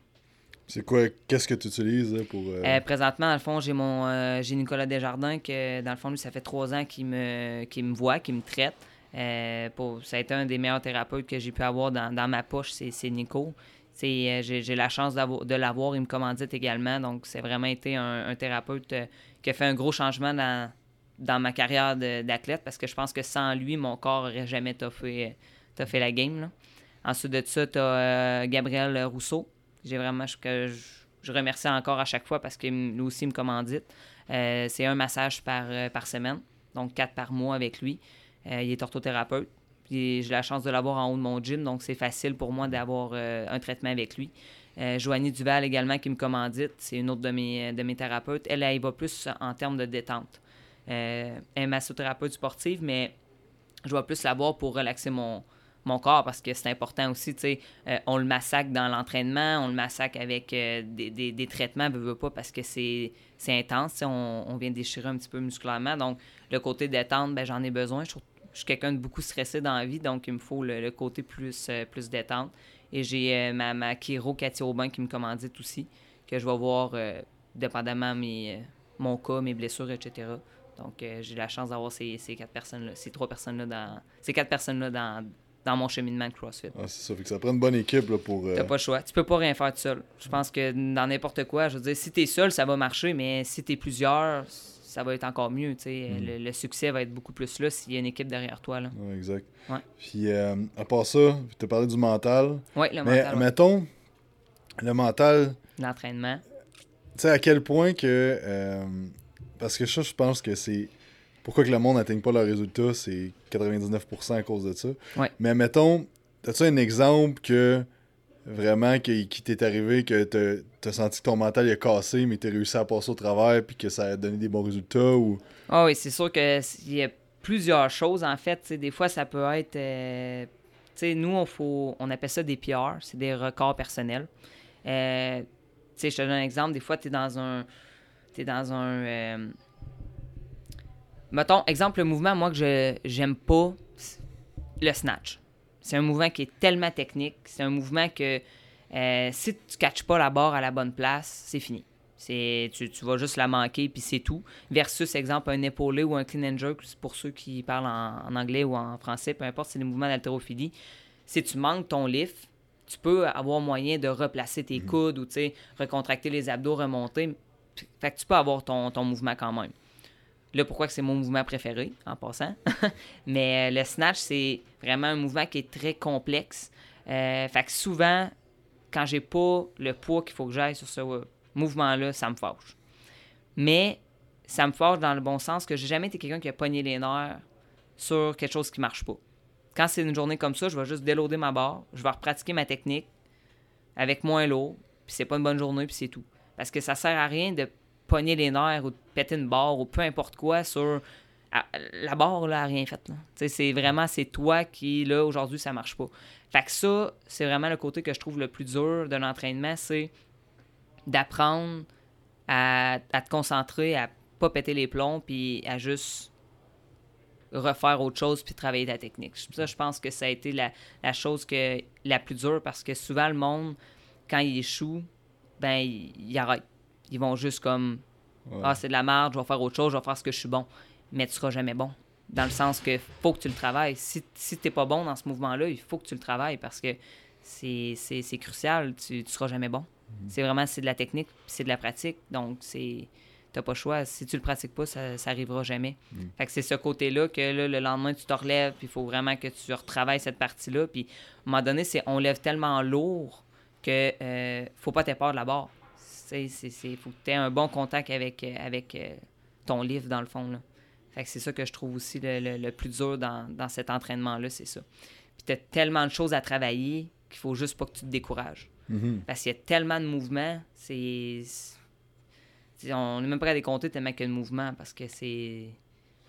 C'est quoi, qu'est-ce que tu utilises pour. euh, Euh, présentement, dans le fond, j'ai mon euh, j'ai Nicolas Desjardins, que dans le fond, lui, ça fait trois ans qu'il me, qu'il me voit, qu'il me traite. Pour, ça a été un des meilleurs thérapeutes que j'ai pu avoir dans, dans ma poche, c'est, Nico. J'ai, la chance de l'avoir, il me commandite également. Donc, c'est vraiment été un, thérapeute qui a fait un gros changement dans, dans ma carrière d'athlète parce que je pense que sans lui, mon corps n'aurait jamais toffé la game. là. Ensuite de ça, tu as Gabriel Rousseau. J'ai vraiment, je, je, remercie encore à chaque fois parce que lui aussi me commandite. Euh, c'est un massage par, euh, par semaine, donc quatre par mois avec lui. Euh, il est orthothérapeute. J'ai la chance de l'avoir en haut de mon gym, donc c'est facile pour moi d'avoir un traitement avec lui. Joanie Duval également qui me commandite, c'est une autre de mes, de mes thérapeutes. Elle, elle, va plus en termes de détente. elle est massothérapeute sportive, mais je vais plus l'avoir pour relaxer mon, mon corps parce que c'est important aussi, tu sais, euh, on le massacre dans l'entraînement, on le massacre avec euh, des, des, des, traitements, veut, veut pas, parce que c'est intense, on, on, vient déchirer un petit peu musculairement. Donc, le côté détente, ben, j'en ai besoin. Je, suis quelqu'un de beaucoup stressé dans la vie, donc il me faut le, côté plus, euh, plus détente. Et j'ai ma, ma Kiro Cathy Aubin qui me commandite aussi, que je vais voir dépendamment mes, mon cas, mes blessures, etc. Donc, j'ai la chance d'avoir ces, ces, quatre personnes-là, ces trois personnes-là dans. Ces quatre personnes-là dans, dans mon cheminement de CrossFit. Ah, c'est ça, fait que ça prend une bonne équipe là, pour. Euh... T'as pas le choix. Tu peux pas rien faire tout seul. Je pense que dans n'importe quoi, je veux dire, si t'es seul, ça va marcher, mais si t'es plusieurs, ça va être encore mieux. Mm. Le, succès va être beaucoup plus là s'il y a une équipe derrière toi. Là. Ouais, exact. Ouais. Puis euh, à part ça, tu as parlé du mental. Oui, le mais, mental. mettons, le mental. L'entraînement. Tu sais, à quel point que. Euh, parce que ça, je pense que c'est pourquoi que le monde n'atteigne pas leurs résultats, c'est 99% à cause de ça. Mais mettons, as-tu un exemple que vraiment qui, t'est arrivé, que tu as senti que ton mental est cassé, mais tu as réussi à passer au travers puis que ça a donné des bons résultats ou... Ah oui, c'est sûr qu'il y a plusieurs choses en fait. des fois, ça peut être. Euh, nous, on, faut, on appelle ça des PR, c'est des records personnels. Euh, je te donne un exemple. Des fois, tu es dans un. Es dans un euh, Mettons, exemple, le mouvement, moi, que je j'aime pas, le snatch. C'est un mouvement qui est tellement technique. C'est un mouvement que euh, si tu ne catches pas la barre à la bonne place, c'est fini. C'est, tu, tu, vas juste la manquer, puis c'est tout. Versus, exemple, un épaulé ou un clean and jerk, pour ceux qui parlent en, anglais ou en français, peu importe, c'est des mouvements d'haltérophilie. Si tu manques ton lift, tu peux avoir moyen de replacer tes mm. coudes ou, recontracter les abdos, remonter. Fait que tu peux avoir ton, ton mouvement quand même. Là, pourquoi c'est mon mouvement préféré, en passant? Mais euh, le snatch, c'est vraiment un mouvement qui est très complexe. Euh, fait que souvent, quand j'ai pas le poids qu'il faut que j'aille sur ce mouvement-là, ça me fâche. Mais ça me fâche dans le bon sens que j'ai jamais été quelqu'un qui a pogné les nerfs sur quelque chose qui marche pas. Quand c'est une journée comme ça, je vais juste déloader ma barre, je vais repratiquer ma technique avec moins lourd, puis c'est pas une bonne journée, puis c'est tout. Parce que ça sert à rien de pogner les nerfs ou de péter une barre ou peu importe quoi sur. La barre, là, n'a rien fait. C'est vraiment, c'est toi qui, là, aujourd'hui, ça marche pas. Fait que ça, c'est vraiment le côté que je trouve le plus dur de l'entraînement, c'est d'apprendre à, te concentrer, à pas péter les plombs, puis à juste refaire autre chose puis travailler ta technique. Ça, je pense que ça a été la, la chose que, la plus dure parce que souvent, le monde, quand il échoue, ben, il, il arrête ils vont juste comme Ah, c'est de la merde, je vais faire autre chose, je vais faire ce que je suis bon. Mais tu seras jamais bon. Dans le sens que faut que tu le travailles. Si, si tu n'es pas bon dans ce mouvement-là, il faut que tu le travailles parce que c'est crucial. Tu ne seras jamais bon. Mhm. C'est vraiment c'est de la technique, c'est de la pratique. Donc, c'est t'as pas le choix. Si tu le pratiques pas, ça, ça arrivera jamais. Mhm. Fait que c'est ce côté-là que le lendemain, tu te relèves, puis il faut vraiment que tu retravailles cette partie-là. Puis à un moment donné, c'est on lève tellement lourd que euh, faut pas t'aider peur de la barre. Il faut que tu aies un bon contact avec, euh, avec euh, ton livre, dans le fond. Là. Fait que c'est ça que je trouve aussi le, plus dur dans, cet entraînement-là, c'est ça. Puis tu as tellement de choses à travailler qu'il faut juste pas que tu te décourages. Mm-hmm. Parce qu'il y a tellement de mouvements, c'est. On n'est même pas à décompter tellement qu'il y a de mouvements parce que c'est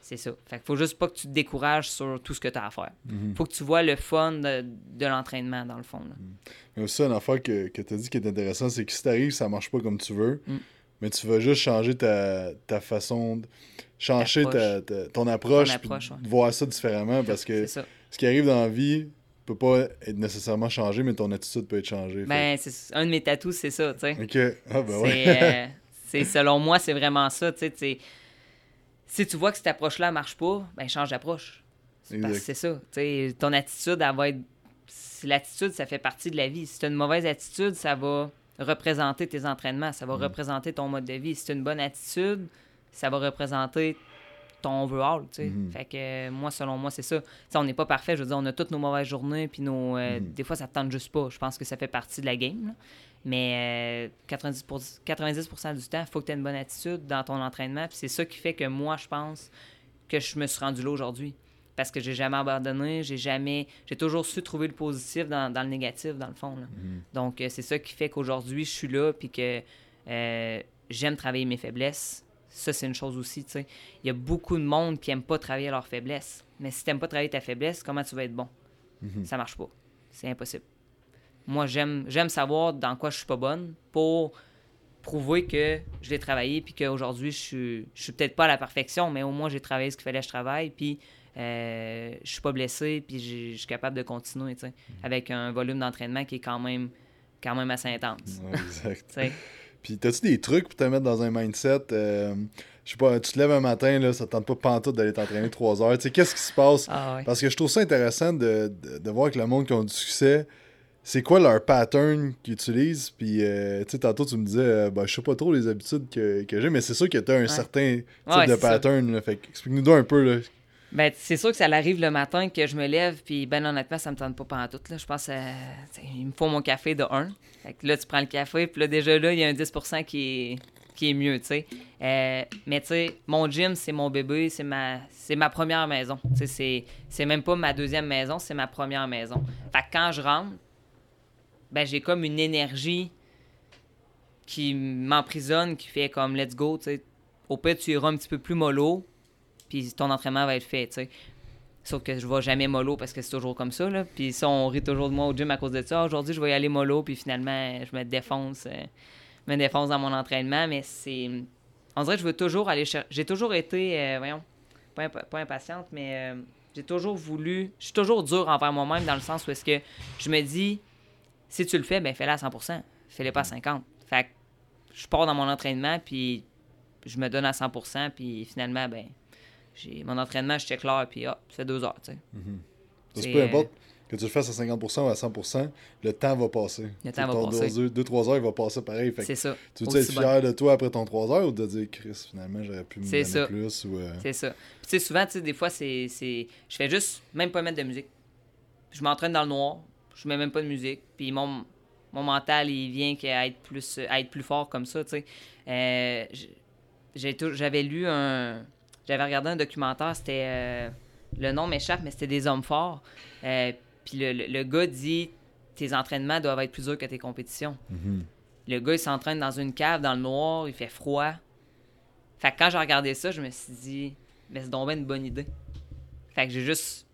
c'est ça. Fait qu'il faut juste pas que tu te décourages sur tout ce que tu as à faire. Il mhm. faut que tu vois le fun de, l'entraînement, dans le fond. Là. Mhm. Mais aussi, une affaire que, que tu as dit qui est intéressant, c'est que si t'arrives, ça marche pas comme tu veux, mm. mais tu vas juste changer ta, façon de. changer ta, ton approche, voir ça différemment parce que ce qui arrive dans la vie peut pas être nécessairement changé, mais ton attitude peut être changée. Ben, c'est un de mes tatous, c'est ça, tu sais. OK. Ah, ben ouais. Euh, selon moi, c'est vraiment ça, tu sais si tu vois que cette approche-là marche pas, ben change d'approche. C'est ça. ton attitude, elle va être. L'attitude, ça fait partie de la vie. Si tu as une mauvaise attitude, ça va représenter tes entraînements, ça va mm. représenter ton mode de vie. Si tu as une bonne attitude, ça va représenter ton overall, tu sais. Fait que euh, moi, selon moi, c'est ça. on n'est pas parfait. Je veux dire, on a toutes nos mauvaises journées, puis nos, euh, des fois, ça te tente juste pas. Je pense que ça fait partie de la game. Mais 90%, pour, 90 du temps, il faut que tu aies une bonne attitude dans ton entraînement. Puis c'est ça qui fait que moi, je pense que je me suis rendu là aujourd'hui. Parce que j'ai jamais abandonné, j'ai jamais. J'ai toujours su trouver le positif dans, le négatif, dans le fond. Donc, c'est ça qui fait qu'aujourd'hui, je suis là, puis que j'aime travailler mes faiblesses ça, c'est une chose aussi, tu sais. Il y a beaucoup de monde qui n'aime pas travailler leurs faiblesses. Mais si tu n'aimes pas travailler ta faiblesse, comment tu vas être bon? Mhm. Ça marche pas. C'est impossible. Moi, j'aime, j'aime savoir dans quoi je suis pas bonne pour prouver que je l'ai travaillé puis qu'aujourd'hui, je suis, je suis peut-être pas à la perfection, mais au moins, j'ai travaillé ce qu'il fallait que je travaille puis euh, je suis pas blessé puis je suis capable de continuer, tu sais, mhm. avec un volume d'entraînement qui est quand même, quand même assez intense. exact. Puis, t'as-tu des trucs pour te mettre dans un mindset? Euh, je sais pas, tu te lèves un matin, là, ça te tente pas pantoute d'aller t'entraîner trois heures. Tu sais, qu'est-ce qui se passe? Ah, Parce que je trouve ça intéressant de, de, voir que le monde qui ont du succès, c'est quoi leur pattern qu'ils utilisent? Puis, euh, tu sais, tantôt, tu me disais, euh, ben, je sais pas trop les habitudes que, que j'ai, mais c'est sûr que tu as un certain type de pattern. Fait explique-nous un peu, là, ben, c'est sûr que ça arrive le matin que je me lève, puis ben honnêtement, ça me tente pas pendant tout. Là. Je pense il me faut mon café de 1. là, tu prends le café, puis là, déjà là, il y a un 10 qui est, qui est mieux, tu sais. Euh, mais tu sais, mon gym, c'est mon bébé, c'est ma, c'est ma première maison. C'est, c'est même pas ma deuxième maison, c'est ma première maison. Fait que quand je rentre, ben j'ai comme une énergie qui m'emprisonne, qui fait comme let's go, tu sais. Au pire, tu iras un petit peu plus mollo, puis ton entraînement va être fait, tu sais. Sauf que je vais jamais mollo parce que c'est toujours comme ça, là. Puis ça, on rit toujours de moi au gym à cause de ça. Aujourd'hui, je vais y aller mollo, puis finalement, je me défonce, euh, me défonce dans mon entraînement. Mais c'est... On dirait que je veux toujours aller chercher... J'ai toujours été, euh, voyons, pas, pas, impatiente, mais euh, j'ai toujours voulu... Je suis toujours dur envers moi-même dans le sens où est-ce que je me dis, si tu le fais, ben fais-le à 100%. Fais-le pas à 50%. Fait que je pars dans mon entraînement, puis je me donne à 100%, puis finalement, ben mon entraînement, j'étais clair, puis hop, c'est deux heures, tu sais. Mhm. peu importe que tu le fasses à 50% ou à 100%, le temps va passer. Le temps va passer. 2-3 heures, il va passer pareil. C'est ça. Tu veux être fier de toi après ton 3 heures ou de dire, Chris, finalement, j'aurais pu me donner plus ou... Euh, c'est ça. Puis tu sais, souvent, tu sais, des fois, c'est... Je fais juste même pas mettre de musique. Je m'entraîne dans le noir, je mets même pas de musique, puis mon, mon mental, il vient à être plus, à être plus fort comme ça, tu sais. Euh, j'avais lu un j'avais regardé un documentaire, c'était. Euh, le nom m'échappe, mais c'était des hommes forts. Euh, puis le, le, gars dit tes entraînements doivent être plus durs que tes compétitions. Mm-hmm. Le gars, il s'entraîne dans une cave, dans le noir, il fait froid. Fait que quand j'ai regardé ça, je me suis dit, mais c'est donc une bonne idée. Fait que j'ai juste,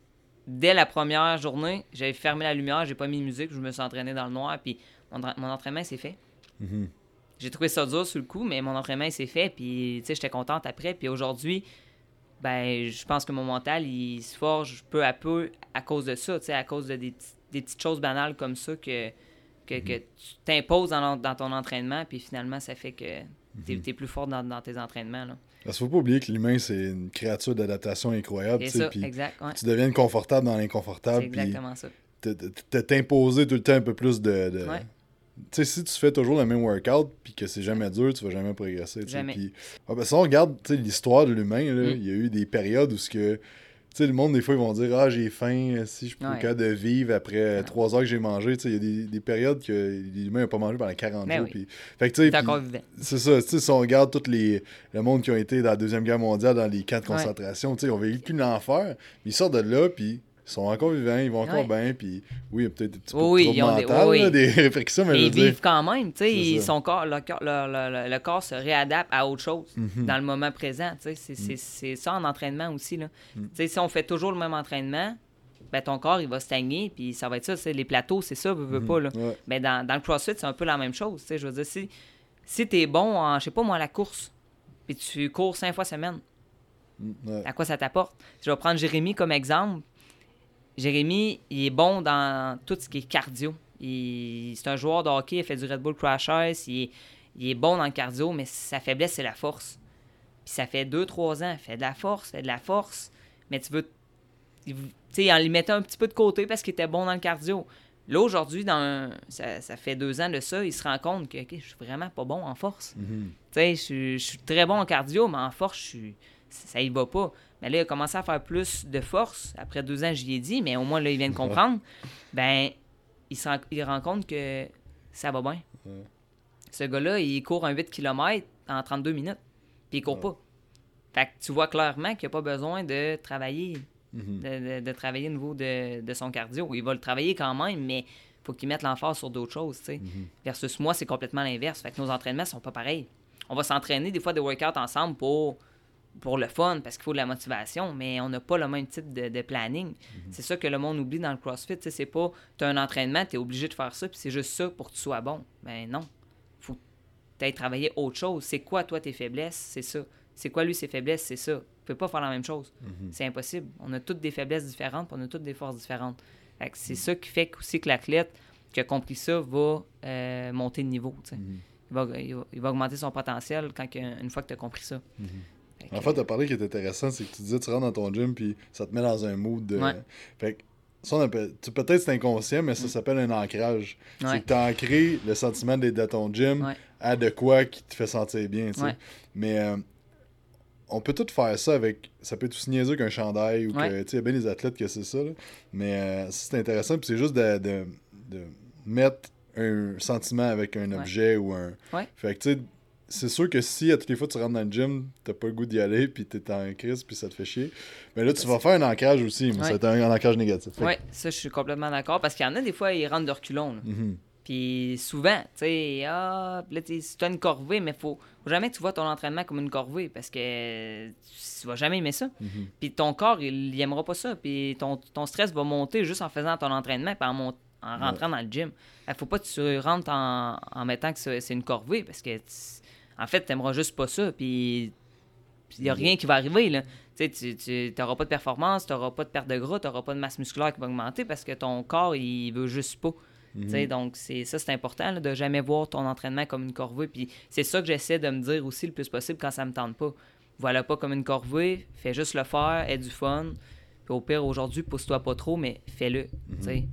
dès la première journée, j'avais fermé la lumière, j'ai pas mis de musique, je me suis entraîné dans le noir, puis mon, entraînement s'est fait. Mm-hmm. J'ai trouvé ça dur sur le coup, mais mon entraînement s'est fait, puis tu sais, j'étais contente après. Puis aujourd'hui, ben, je pense que mon mental, il se forge peu à peu à cause de ça, à cause de des, petites choses banales comme ça que, que, mhm. tu t'imposes dans, ton entraînement, puis finalement, ça fait que tu es, mhm. plus fort dans, tes entraînements. Là. Parce qu'il faut pas oublier que l'humain, c'est une créature d'adaptation incroyable. C'est ça, exact. Tu deviens confortable dans l'inconfortable. C'est exactement ça. T'imposer tout le temps un peu plus de, tu sais, si tu fais toujours le même workout puis que c'est jamais dur, tu vas jamais progresser. Jamais. Ah, ben, si on regarde l'histoire de l'humain, mm. il y a eu des périodes où ce que. Tu sais, le monde, des fois, ils vont dire Ah, j'ai faim, si je peux ouais. de vivre après trois heures que j'ai mangé. Tu sais, il y a des, des, périodes que l'humain n'a pas mangé pendant 40 ben jours. Oui. Fait que, tu sais, c'est ça. Tu sais, si on regarde tous les le monde qui ont été dans la Deuxième Guerre mondiale, dans les camps de concentration, tu sais, ils ont vécu l'enfer. Ils sortent de là, puis ils sont encore vivants, ils vont encore bien, puis oui, il y a peut-être un petit peu oui, de mental, des, réflexions, mais ils vivent quand même, tu sais, son corps, le, le, le, corps se réadapte à autre chose mhm. dans le moment présent, tu sais, c'est mm. ça en entraînement aussi, là. Mm. Tu sais, si on fait toujours le même entraînement, ben ton corps, il va stagner, puis ça va être ça, les plateaux, c'est ça, veux, veux mhm. pas, là. Mais dans, dans, le CrossFit, c'est un peu la même chose, tu sais, je veux dire, si, si t'es bon en, je sais pas moi, la course, puis tu cours cinq fois semaine, mm, à quoi ça t'apporte? Je vais prendre Jérémy comme exemple, Jérémy, il est bon dans tout ce qui est cardio. C'est un joueur de hockey, il fait du Red Bull Crashers, il est, il est bon dans le cardio, mais sa faiblesse, c'est la force. Puis ça fait 2-3 ans, il fait de la force, fait de la force, mais tu veux. Tu sais, en lui mettant un petit peu de côté parce qu'il était bon dans le cardio. Là, aujourd'hui, dans ça, fait deux ans de ça, il se rend compte que je suis vraiment pas bon en force. Mm-hmm. Tu sais, je, suis très bon en cardio, mais en force, je suis ça y va pas. Mais là, il a commencé à faire plus de force. Après deux ans, j'y ai dit, mais au moins, là, il vient de comprendre. Ben, il, se rend, il rend compte que ça va bien. Ce gars-là, il court un 8 km en 32 minutes. Puis il court pas. Fait que tu vois clairement qu'il n'a pas besoin de travailler, Mhm. de, de- de travailler au niveau de, de son cardio. Il va le travailler quand même, mais faut qu'il mette l'emphase sur d'autres choses, tu sais. Mhm. Versus moi, c'est complètement l'inverse. Fait que nos entraînements sont pas pareils. On va s'entraîner des fois des workouts ensemble pour, pour le fun, parce qu'il faut de la motivation, mais on n'a pas le même type de, de planning. C'est ça que le monde oublie dans le CrossFit. C'est pas, tu as un entraînement, tu es obligé de faire ça, puis c'est juste ça pour que tu sois bon. Ben non. faut ailles travailler autre chose. C'est quoi, toi, tes faiblesses? C'est ça. C'est quoi, lui, ses faiblesses? C'est ça. Tu peux pas faire la même chose. C'est impossible. On a toutes des faiblesses différentes, puis on a toutes des forces différentes. C'est ça qui fait aussi que l'athlète qui a compris ça va euh, monter de niveau. il, va, il, va, il va augmenter son potentiel quand une fois que tu as compris ça. En fait, t'as parlé qui est intéressant, c'est que tu disais tu rentres dans ton gym puis ça te met dans un mood de. Ouais. Fait que ça, on appelle- peut-être c'est inconscient, mais ça s'appelle un ancrage. Ouais. C'est que t'as ancré le sentiment d'être dans ton gym Ouais. à de quoi qui te fait sentir bien, tu sais. Ouais. Mais euh, on peut tout faire ça avec. Ça peut être aussi niaiseux qu'un chandail ou que. Tu sais, il y a bien des athlètes que c'est ça, là. Mais euh, ça, c'est intéressant, puis c'est juste de, de, de mettre un sentiment avec un Ouais. objet ou un. Ouais. Fait que tu sais, c'est sûr que si à toutes les fois tu rentres dans le gym, t'as pas le goût d'y aller, puis t'es en crise, puis ça te fait chier. Mais là, tu vas faire un ancrage aussi, mais Ouais. c'est un, un ancrage négatif. Ouais, ça, je suis complètement d'accord. Parce qu'il y en a des fois, ils rentrent de reculons. Mhm. Puis souvent, tu sais, ah, là, as une corvée, mais faut, faut jamais que tu vois ton entraînement comme une corvée parce que tu vas jamais aimer ça. Mhm. Puis ton corps, il, il aimera pas ça. Puis ton, ton stress va monter juste en faisant ton entraînement puis en, en rentrant dans le gym. Il faut pas que tu rentres en, en mettant que c'est c'est une corvée parce que, tu- en fait, tu n'aimeras juste pas ça. Puis il n'y a rien qui va arriver. Là. Tu n'auras pas de performance, tu n'auras pas de perte de gras, tu n'auras pas de masse musculaire qui va augmenter parce que ton corps, il veut juste pas. Sais, Donc, c'est ça, c'est important là, de jamais voir ton entraînement comme une corvée. Puis c'est ça que j'essaie de me dire aussi le plus possible quand ça me tente pas. Voilà pas comme une corvée, fais juste le faire, aie du fun. Puis au pire, aujourd'hui, pousse-toi pas trop, mais fais-le. sais.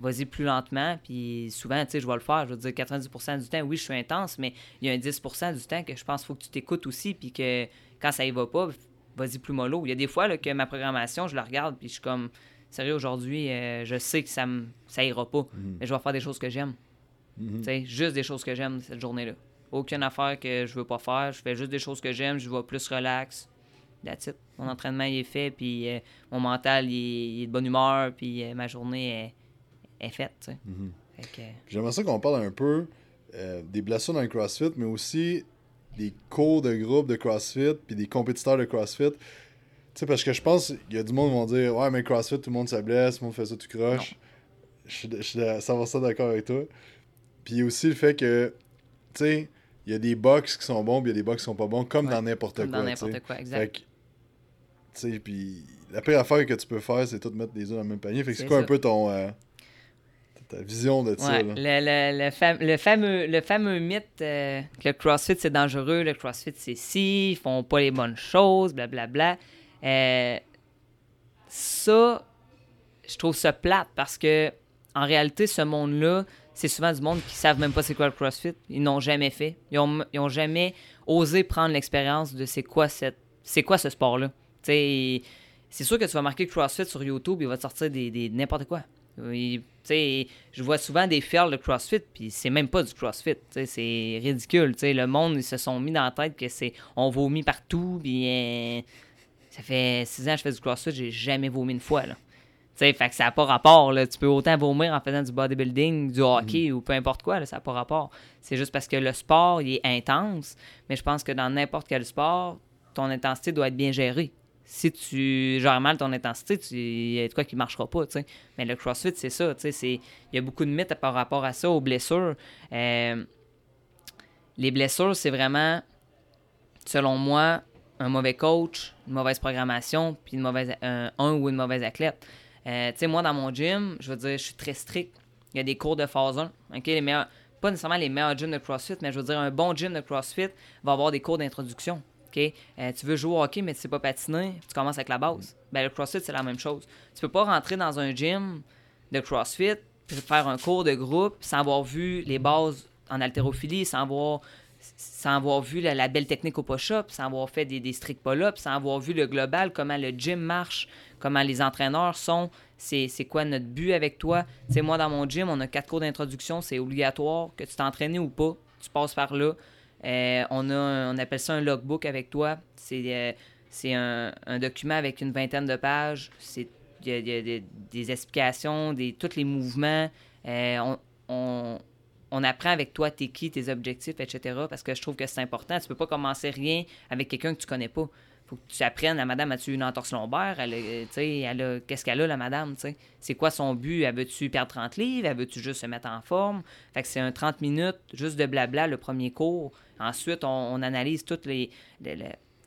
Vas-y plus lentement, puis souvent, tu sais, je vais le faire. Je veux dire, 90% du temps, oui, je suis intense, mais il y a un 10% du temps que je pense qu'il faut que tu t'écoutes aussi, puis que quand ça y va pas, vas-y plus mollo. Il y a des fois là, que ma programmation, je la regarde, puis je suis comme, sérieux, aujourd'hui, euh, je sais que ça, me, ça ira pas, mais je vais faire des choses que j'aime. Mhm. Tu sais, juste des choses que j'aime cette journée-là. Aucune affaire que je veux pas faire. Je fais juste des choses que j'aime. Je vais plus relax. That's it. Mon entraînement il est fait, puis euh, mon mental il est, il est de bonne humeur, puis euh, ma journée est, faite. Mhm. Fait que, J'aimerais ça qu'on parle un peu euh, des blessures dans le CrossFit, mais aussi des cours de groupe de CrossFit, puis des compétiteurs de CrossFit. Tu sais, parce que je pense qu'il y a du monde qui vont dire Ouais, mais CrossFit, tout le monde se blesse, tout le monde fait ça, tu croches. Je suis je suis à 100% d'accord avec toi. Puis aussi le fait que, tu sais, il y a des box qui sont bons, puis il y a des box qui sont pas bons, comme Ouais, dans n'importe quoi. dans n'importe quoi, exact. tu sais, puis la pire affaire que tu peux faire, c'est tout mettre les œufs dans le même panier. Fait que c'est quoi un ça. peu ton. euh, ta vision de ça, Ouais, là? le, le, le, fam- le fameux, le fameux mythe euh, que le CrossFit c'est dangereux, le CrossFit c'est ci, ils font pas les bonnes choses, blablabla. Euh, ça, je trouve ça plate parce que en réalité, ce monde-là, c'est souvent du monde qui savent même pas c'est quoi le CrossFit. Ils n'ont jamais fait. Ils ont, ils ont jamais osé prendre l'expérience de c'est quoi cette, c'est quoi ce sport-là. Tu sais, c'est sûr que tu vas marquer CrossFit sur YouTube, il va te sortir des, des n'importe quoi. Il- je vois souvent des fails de CrossFit, puis c'est même pas du CrossFit. C'est ridicule. Le monde, ils se sont mis dans la tête que c'est on vomit partout, puis euh, ça fait six ans que je fais du CrossFit, j'ai jamais vomi une fois. Là. Fait que ça n'a pas rapport. Là. Tu peux autant vomir en faisant du bodybuilding, du hockey ou peu importe quoi, là, ça n'a pas rapport. C'est juste parce que le sport, il est intense, mais je pense que dans n'importe quel sport, ton intensité doit être bien gérée. Si tu gères mal ton intensité, il y a de quoi qui ne marchera pas. Mais le CrossFit, c'est ça. Il y a beaucoup de mythes par rapport à ça, aux blessures. Euh, les blessures, c'est vraiment, selon moi, un mauvais coach, une mauvaise programmation, puis une mauvaise, un, un ou une mauvaise athlète. Euh, moi, dans mon gym, je veux dire, je suis très strict. Il y a des cours de phase 1. ok, Les pas nécessairement les meilleurs gyms de CrossFit, mais je veux dire, un bon gym de CrossFit va avoir des cours d'introduction. Euh, tu veux jouer au hockey, mais tu sais pas patiner, tu commences avec la base. Ben, le CrossFit, c'est la même chose. Tu peux pas rentrer dans un gym de CrossFit, faire un cours de groupe sans avoir vu les bases en haltérophilie, sans avoir sans avoir vu la, belle technique au push-up, sans avoir fait des, strict pull-ups, sans avoir vu le global, comment le gym marche, comment les entraîneurs sont, c'est quoi notre but avec toi. Tu moi, dans mon gym, on a quatre cours d'introduction, c'est obligatoire, que tu t'entraînes ou pas, tu passes par là. Euh, on, a, on appelle ça un logbook avec toi. C'est euh, un, document avec une vingtaine de pages. Il y a, des explications, des, tous les mouvements. Euh, on, on apprend avec toi tes qui, tes objectifs, etc. Parce que je trouve que c'est important. Tu peux pas commencer rien avec quelqu'un que tu connais pas. Faut que tu apprennes, la madame, as-tu une entorse lombaire? Elle, elle qu'est-ce qu'elle a, la madame? C'est quoi son but? Elle veut-tu perdre 30 livres? Elle veut-tu juste se mettre en forme? Fait que c'est un 30 minutes juste de blabla le premier cours. Ensuite, on, analyse toutes les,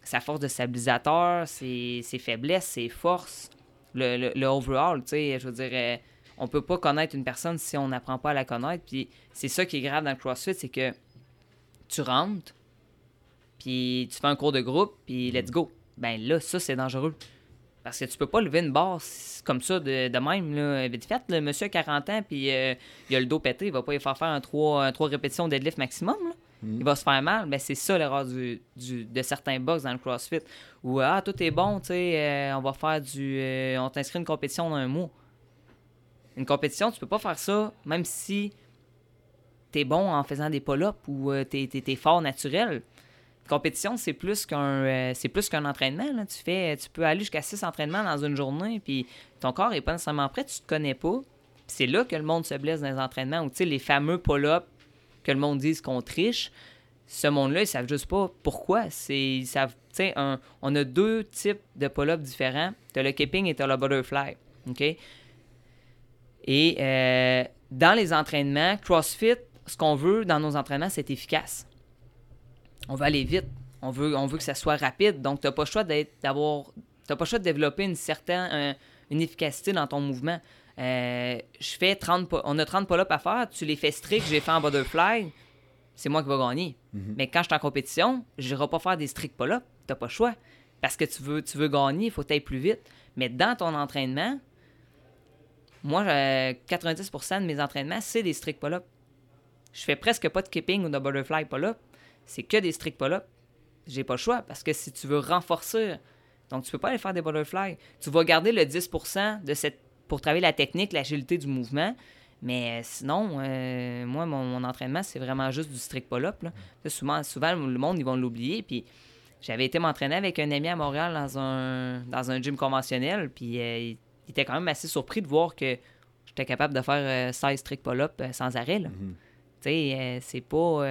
sa force de stabilisateur, ses, faiblesses, ses forces, le, le, overall, tu sais, je veux dire... Euh, on peut pas connaître une personne si on n'apprend pas à la connaître. Puis c'est ça qui est grave dans le CrossFit, c'est que tu rentres, puis tu fais un cours de groupe, puis let's go. Ben là, ça, c'est dangereux. Parce que tu peux pas lever une barre comme ça de, même. Là. Vite fait, le monsieur a 40 ans, puis euh, il a le dos pété, il va pas y faire faire un 3, répétitions deadlift maximum. Mm. Il va se faire mal. Ben, c'est ça l'erreur du, de certains box dans le CrossFit. Où, ah, tout est bon, tu sais, euh, on va faire du. Euh, on t'inscrit une compétition dans un mois. Une compétition, tu peux pas faire ça, même si tu es bon en faisant des pull-ups ou euh, tu es, fort naturel. Compétition, c'est plus qu'un euh, entraînement. Tu, fais, tu peux aller jusqu'à six entraînements dans une journée, puis ton corps est pas nécessairement prêt, tu te connais pas. C'est là que le monde se blesse dans les entraînements, ou les fameux pull-ups que le monde dise qu'on triche. Ce monde-là, ils savent juste pas pourquoi. Ils un, on a deux types de pull-ups différents. Tu le keeping et tu le butterfly. Et euh, dans les entraînements, CrossFit, ce qu'on veut dans nos entraînements, c'est efficace. On veut aller vite. On veut, on veut que ça soit rapide. Donc, tu n'as pas le choix d'avoir. pas le choix de développer une certaine une efficacité dans ton mouvement. Euh, je fais 30 on a 30 pull-ups à faire, tu les fais strict, j'ai fait en butterfly, c'est moi qui vais gagner. Mm-hmm. Mais quand je suis en compétition, je n'irai pas faire des strict pull-ups, tu n'as pas le choix. Parce que tu veux, tu veux gagner, il faut aller plus vite. Mais dans ton entraînement, moi, 90% de mes entraînements, c'est des strict pull-up. Je fais presque pas de keeping ou de butterfly pull-up. C'est que des strict pull-up. J'ai pas le choix parce que si tu veux renforcer, donc tu peux pas aller faire des butterfly. Tu vas garder le 10% de cette, pour travailler la technique, l'agilité du mouvement. Mais sinon, euh, moi, mon, entraînement, c'est vraiment juste du strict pull-up. Souvent, souvent, le monde, ils vont l'oublier. Puis j'avais été m'entraîner avec un ami à Montréal dans un, dans un gym conventionnel. Puis euh, il était quand même assez surpris de voir que j'étais capable de faire 16 euh, trick pull-up euh, sans arrêt. Là. Mhm. Tu sais, euh, c'est pas.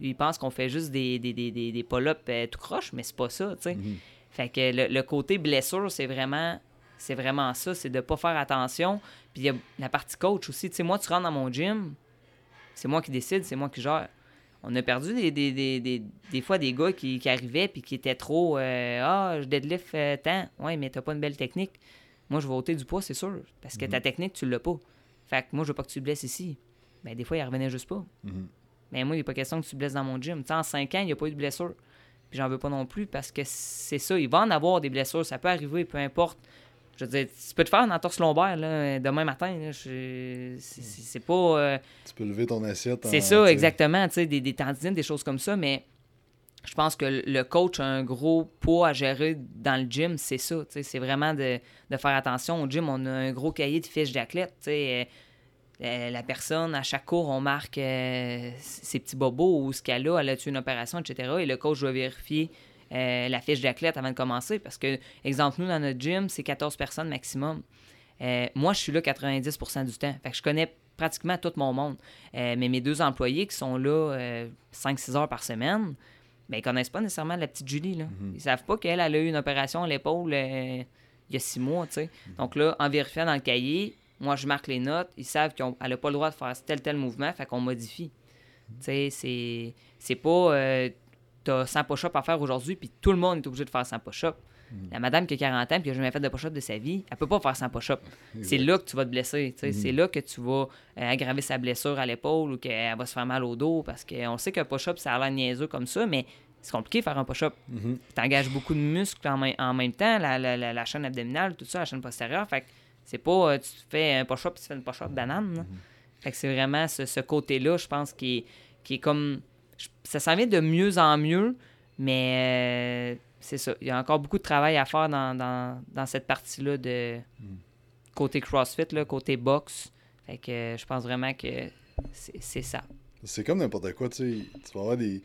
il pense qu'on fait juste des, des, des, des, pull-up tout croche, mais c'est pas ça, tu sais. Mhm. Fait que le, côté blessure, c'est vraiment. C'est vraiment ça, c'est de pas faire attention. Puis il y a la partie coach aussi. Tu sais, moi, tu rentres dans mon gym, c'est moi qui décide, c'est moi qui gère. On a perdu des, des, des, des, fois des gars qui, qui arrivaient puis qui étaient trop Ah, je deadlift tant. Ouais, mais t'as pas une belle technique. Moi, je vais ôter du poids, c'est sûr. Parce que ta mhm. technique, tu l'as pas. Fait que moi, je veux pas que tu te blesses ici. Mais ben, des fois, il revenait juste pas. Mhm. Mais moi, il a pas question que tu te blesses dans mon gym. en 5 ans, il n'y a pas eu de blessure. Puis j'en veux pas non plus parce que c'est ça. Il va en avoir des blessures. Ça peut arriver, peu importe. Je veux dire, tu peux te faire une entorse lombaire là, demain matin. C'est pas. Euh, tu peux lever ton assiette. C'est ça, exactement. Des, des tendines, des choses comme ça. Mais je pense que le coach a un gros poids à gérer dans le gym, c'est ça. C'est vraiment de, faire attention. Au gym, on a un gros cahier de fiches d'athlète. Euh, euh, la personne, à chaque cours, on marque euh, ses petits bobos ou ce qu'elle a, elle a eu une opération, etc. Et le coach doit vérifier la fiche d'athlète avant de commencer. Parce que, exemple, nous, dans notre gym, c'est 14 personnes maximum. moi, je suis là 90% du temps. Fait que je connais pratiquement tout mon monde. mais mes deux employés qui sont là 5-6 heures par semaine, mais ils connaissent pas nécessairement la petite Julie. Là. Mhm. Ils savent pas qu'elle a eu une opération à l'épaule euh, il y a six mois. Mhm. Donc là, en vérifiant dans le cahier, moi, je marque les notes. Ils savent qu'elle n'a pas le droit de faire tel tel mouvement, fait qu'on modifie. Tu sais, c'est, c'est pas... Euh, tu as 100 push à faire aujourd'hui, puis tout le monde est obligé de faire 100 push La madame qui a 40 ans et qui n'a jamais fait de push-up de sa vie, elle peut pas faire 100 push C'est là que tu vas te blesser. C'est là que tu vas euh, aggraver sa blessure à l'épaule ou qu'elle va se faire mal au dos parce qu'on sait qu'un push-up, ça a l'air niaiseux comme ça, mais c'est compliqué de faire un push-up. Mm-hmm. Tu engages beaucoup de muscles en, même temps, la, chaîne abdominale, tout ça, la chaîne postérieure. Fait que c'est pas euh, tu fais un push-up et tu fais une push-up banane. Mm-hmm. Fait que c'est vraiment ce, côté-là, je pense, qui est, qui est comme ça s'en vient de mieux en mieux, mais euh, c'est ça. Il y a encore beaucoup de travail à faire dans, dans, dans cette partie-là de côté CrossFit, là, côté boxe. Fait que euh, je pense vraiment que c'est ça. C'est comme n'importe quoi, tu sais. Tu vas avoir des. Tu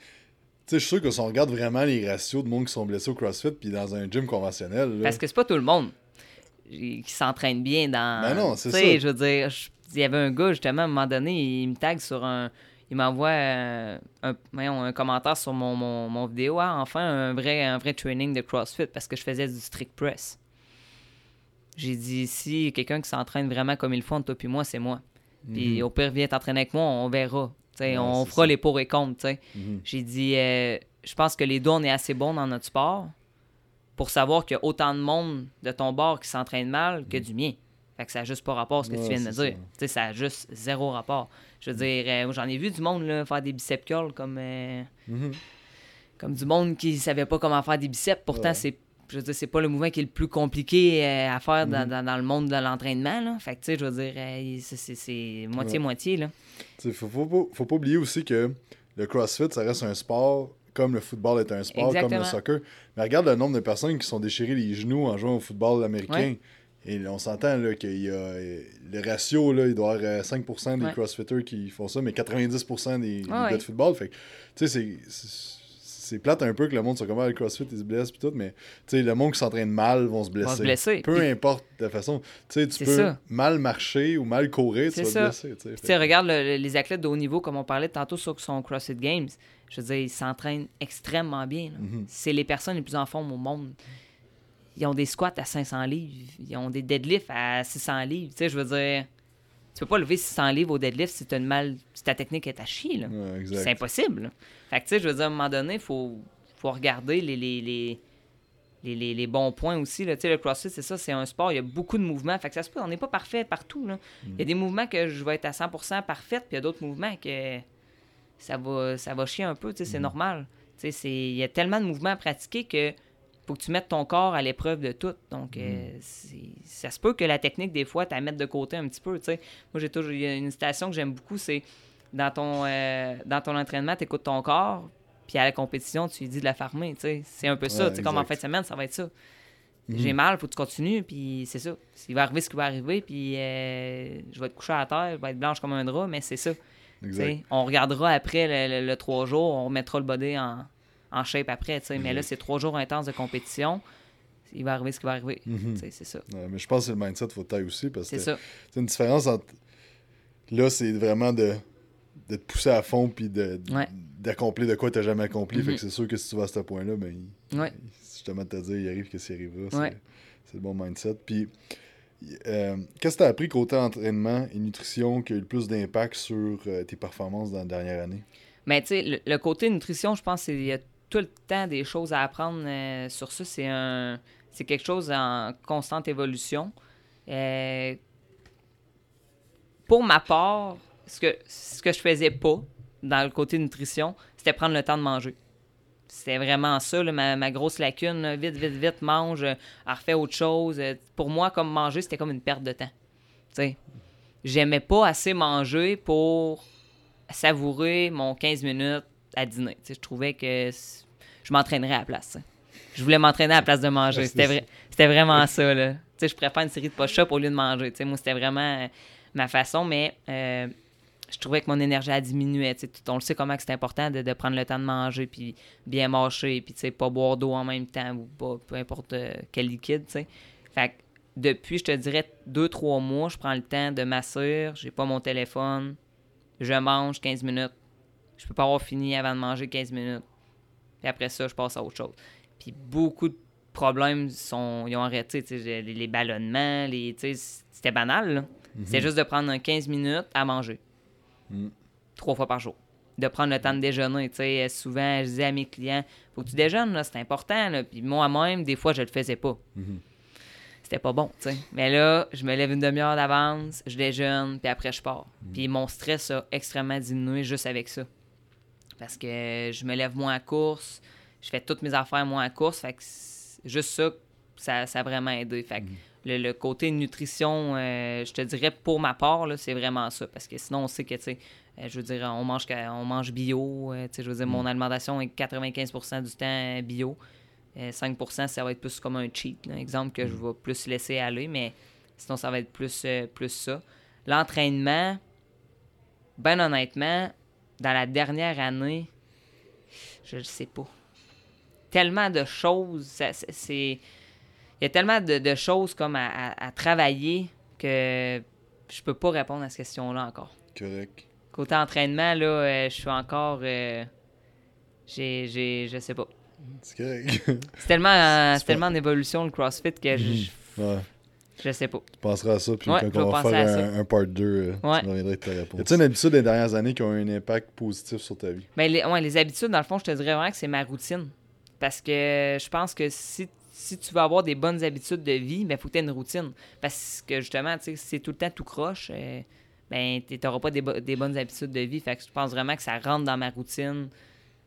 sais, je suis sûr que si on regarde vraiment les ratios de monde qui sont blessés au CrossFit puis dans un gym conventionnel. Parce que c'est pas tout le monde qui s'entraîne bien dans. Ben non, c'est ça. je veux dire, il y avait un gars, justement, à un moment donné, il me tag sur un. Il m'envoie euh, un, un, commentaire sur mon, mon, vidéo. Ah, enfin, un vrai, un vrai training de CrossFit parce que je faisais du strict press. J'ai dit, si quelqu'un qui s'entraîne vraiment comme il faut, toi puis moi, c'est moi. Puis mhm. au pire, viens t'entraîner avec moi, on verra. on fera les pour et contre. Mhm. J'ai dit, euh, je pense que les deux, on est assez bons dans notre sport pour savoir qu'il y a autant de monde de ton bord qui s'entraîne mal que du mien. Fait que ça n'a juste pas rapport à ce que tu viens de me dire. Ça. ça a juste zéro rapport. Je veux dire, euh, j'en ai vu du monde là, faire des biceps curls comme, euh, comme du monde qui savait pas comment faire des biceps. Pourtant, c'est je veux dire, c'est pas le mouvement qui est le plus compliqué euh, à faire dans, dans, le monde de l'entraînement. Fait que, tu sais, je veux dire, c'est moitié-moitié. là. Faut, faut, faut, pas oublier aussi que le CrossFit, ça reste un sport comme le football est un sport, comme le soccer. Mais regarde le nombre de personnes qui sont déchirées les genoux en jouant au football américain. Et on s'entend qu'il y a le ratio, là, il doit y avoir 5% des crossfitters qui font ça, mais 90% des, des gars de football. Fait tu sais, c'est plate un peu que le monde soit comme ah, le CrossFit, il se blesse puis tout, mais le monde qui s'entraîne mal vont se blesser. se blesser. Peu importe la façon. tu peux mal marcher ou mal courir, tu vas te blesser. Regarde les athlètes de haut niveau, comme on parlait tantôt sur son CrossFit Games. Je veux dire, ils s'entraînent extrêmement bien. Mm-hmm. C'est les personnes les plus en forme au monde ils ont des squats à 500 livres, ils ont des deadlifts à 600 livres. Tu sais, je veux dire, tu peux pas lever 600 livres au deadlift si, as une mal... si ta technique est à chier. c'est impossible. Fait que, tu sais, je veux dire, à un moment donné, il faut, faut regarder les, les, les, les, bons points aussi. Là. Tu sais, le CrossFit, c'est ça, c'est un sport, il y a beaucoup de mouvements. Fait que ça se peut, on n'est pas parfait partout. Là. Il y a mm. des mouvements que je vais être à 100% parfaite, puis il y a d'autres mouvements que ça va, ça va chier un peu, tu sais, c'est mm. normal. Tu sais, il y a tellement de mouvements à pratiquer que faut que tu mettes ton corps à l'épreuve de tout. Donc, euh, mm. ça se peut que la technique, des fois, tu la mettes de côté un petit peu. Moi, j'ai toujours. Il y a une citation que j'aime beaucoup, c'est dans ton, euh, dans ton entraînement, tu écoutes ton corps, puis à la compétition, tu lui dis de la farmer. C'est un peu ça. comme en fin de semaine, ça va être ça. Mm-hmm. J'ai mal, faut que tu continues, puis c'est ça. Il va arriver ce qui va arriver, puis euh, je vais te coucher à terre, je vais être blanche comme un drap, mais c'est ça. On regardera après le, le, trois jours, on remettra le body en, en shape après. Mais là, mhm. c'est trois jours intenses de compétition. Il va arriver ce qui va arriver. Mhm. C'est ça. mais je pense que c'est le mindset faut taille aussi parce que c'est une différence entre. Là, c'est vraiment de, de, te pousser à fond puis d'accomplir de, quoi tu n'as jamais accompli. Fait que mhm. c'est sûr que si tu vas à ce point-là, ben, justement, te dire, il arrive que s'y arrivera. C'est le bon mindset. Puis. Euh, qu'est-ce que tu as appris côté entraînement et nutrition qui a eu le plus d'impact sur euh, tes performances dans la dernière année? Mais tu sais, le, côté nutrition, je pense qu'il y a tout le temps des choses à apprendre euh, sur ça. C'est un c'est quelque chose en constante évolution. Euh, pour ma part, ce que, ce que je faisais pas dans le côté nutrition, c'était prendre le temps de manger. C'était vraiment ça, ma, grosse lacune. Vite, vite, vite, mange, euh, refais autre chose. Pour moi, comme manger, c'était comme une perte de temps. J'aimais pas assez manger pour savourer mon 15 minutes à dîner. je trouvais que je m'entraînerais à la place. Je voulais m'entraîner à la place de manger. C'était vraiment ça. Là. Je préfère une série de push-ups au lieu de manger. moi, c'était vraiment euh, ma façon, mais euh, je trouvais que mon énergie a diminué. On le sait comment c'est important de, prendre le temps de manger, puis bien marcher, puis pas boire d'eau en même temps, ou pas, peu importe euh, quel liquide. Fait que depuis, je te dirais, deux, trois mois, je prends le temps de m'assurer, j'ai pas mon téléphone, je mange 15 minutes. Je peux pas avoir fini avant de manger 15 minutes. Et après ça, je passe à autre chose. Puis beaucoup de problèmes sont, ils ont arrêté. Les, les, ballonnements, les, c'était banal. Mhm. C'est juste de prendre 15 minutes à manger. Mhm. Trois fois par jour. De prendre le temps de déjeuner. Souvent, je disais à mes clients, faut que tu déjeunes, c'est important. Puis moi-même, des fois, je le faisais pas. Mhm c'était pas bon. Mais là, je me lève une demi-heure d'avance, je déjeune, puis après je pars. Puis mon stress a extrêmement diminué juste avec ça. Parce que je me lève moins à course, je fais toutes mes affaires moins à course, fait que juste ça, ça, a vraiment aidé. Fait que mm. le, côté nutrition, euh, je te dirais pour ma part, c'est vraiment ça. Parce que sinon, on sait que, tu sais, euh, je veux dire, on mange, on mange bio. tu sais, je veux dire, mon mm. alimentation est 95% du temps bio. 5%, ça va être plus comme un cheat. exemple que je mm. vais plus laisser aller, mais sinon, ça va être plus, plus ça. L'entraînement, ben honnêtement, dans la dernière année, je ne sais pas. Tellement de choses, c'est... Il y a tellement de, choses comme à, travailler que je peux pas répondre à cette question-là encore. Correct. Côté entraînement, là, euh, je suis encore... Euh, j'ai, j'ai, je sais pas. C'est correct. c'est tellement, tellement en évolution, le CrossFit, que je... Mhm. Je sais pas. Tu penseras à ça, puis quand on va faire un, part 2, euh, tu reviendras avec ta réponse. Y a-t-il une habitude des dernières années qui ont eu un impact positif sur ta vie? Ben, les, ouais, les habitudes, dans le fond, je te dirais vraiment que c'est ma routine. Parce que je pense que si, si tu veux avoir des bonnes habitudes de vie, il ben, faut que tu aies une routine. Parce que justement, si c'est tout le temps tout croche, euh, ben, tu n'auras pas des, des, bonnes habitudes de vie. Fait que je pense vraiment que ça rentre dans ma routine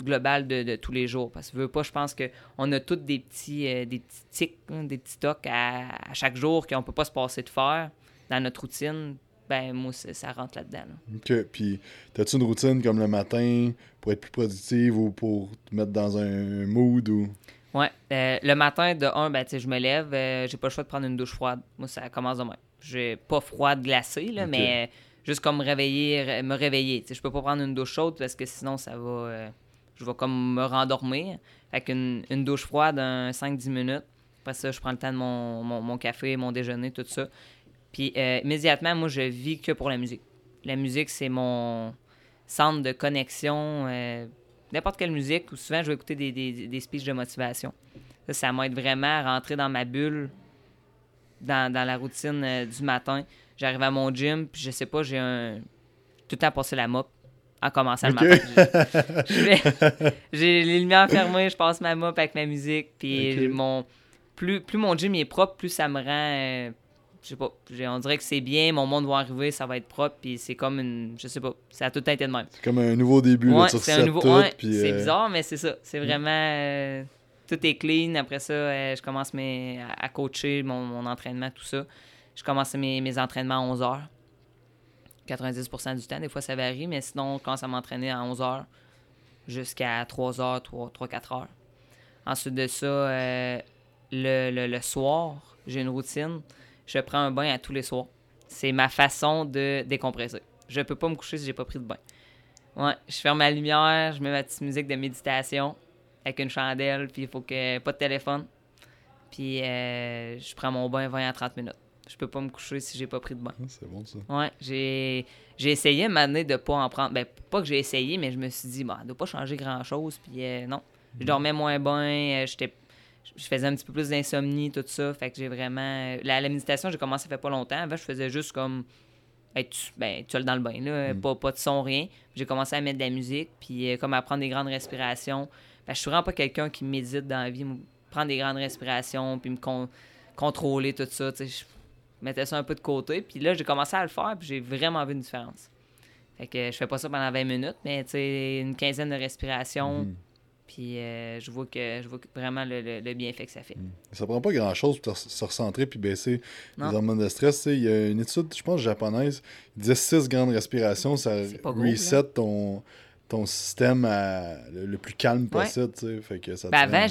global de, tous les jours. Parce que veux pas, je pense qu'on a tous des petits, euh, des petits tics, hein, des petits tocs à, chaque jour qu'on peut pas se passer de faire dans notre routine. Ben, moi, ça rentre là-dedans. OK. Puis, as-tu une routine comme le matin pour être plus productive ou pour te mettre dans un mood ou? Ouais. Euh, le matin, de un, ben, je me lève, euh, j'ai pas le choix de prendre une douche froide. Moi, ça commence demain. J'ai pas froide glacée, là, mais juste comme me réveiller, me réveiller. Je peux pas prendre une douche chaude parce que sinon, ça va je vais comme me rendormir. avec une, douche froide, un 5-10 minutes. Après ça, je prends le temps de mon, café, mon déjeuner, tout ça. Puis euh, immédiatement, moi, je vis que pour la musique. La musique, c'est mon centre de connexion. Euh, n'importe quelle musique, ou souvent, je vais écouter des, des, speeches de motivation. Ça, ça m'aide vraiment à rentrer dans ma bulle, dans, la routine euh, du matin. J'arrive à mon gym, puis je sais pas, j'ai un... tout le temps passé la mop en commençant le matin. J'ai les lumières fermées, je passe ma mop avec ma musique. Puis mon, plus, plus mon gym est propre, plus ça me rend. Euh, je sais pas. On dirait que c'est bien, mon monde va arriver, ça va être propre. Puis c'est comme une. Je sais pas. Ça a tout été de même. C'est comme un nouveau début. Ouais, c'est un nouveau. c'est euh, bizarre, mais c'est ça. C'est vraiment. Euh, tout est clean. Après ça, je commence mes, à coacher mon, entraînement, tout ça. Je commence mes, mes entraînements à 11 h 90% du temps. Des fois, ça varie, mais sinon, quand ça m'entraîner à 11 h jusqu'à 3 h 3-4 h Ensuite de ça, euh, le, le, soir, j'ai une routine. Je prends un bain à tous les soirs. C'est ma façon de décompresser. Je peux pas me coucher si j'ai pas pris de bain. Ouais, je ferme ma lumière, je mets ma petite musique de méditation avec une chandelle, puis il faut que pas de téléphone. Puis euh, je prends mon bain 20 à 30 minutes. Je peux pas me coucher si j'ai pas pris de bain. C'est bon ça. Ouais, j'ai, j'ai essayé m'amener de pas en prendre. Ben, pas que j'ai essayé, mais je me suis dit, bah, de pas changer grand chose. Puis euh, non. Je mm. dormais moins bien. Euh, j'étais je faisais un petit peu plus d'insomnie, tout ça. Fait que j'ai vraiment. Euh, la, la méditation, j'ai commencé ça fait pas longtemps. Avant, je faisais juste comme être ben, seul dans le bain, là. Mm. Pas, pas de son, rien. J'ai commencé à mettre de la musique, puis comme à prendre des grandes respirations. Ben, je suis vraiment pas quelqu'un qui médite dans la vie. Prendre des grandes respirations, puis me contrôler, tout ça. Je mettais ça un peu de côté. Puis là, j'ai commencé à le faire, puis j'ai vraiment vu une différence. Fait que je fais pas ça pendant 20 minutes, mais tu sais, une quinzaine de respirations. Mhm. Puis euh, je, vois que, je vois vraiment le, le, bienfait que ça fait. Mhm. Ça prend pas grand-chose pour se recentrer puis baisser les hormones de stress. Il y a une étude, je pense, japonaise, il disait 6 grandes respirations, ça reset ton, ton système à le, plus calme possible. Fait que ça ben avant,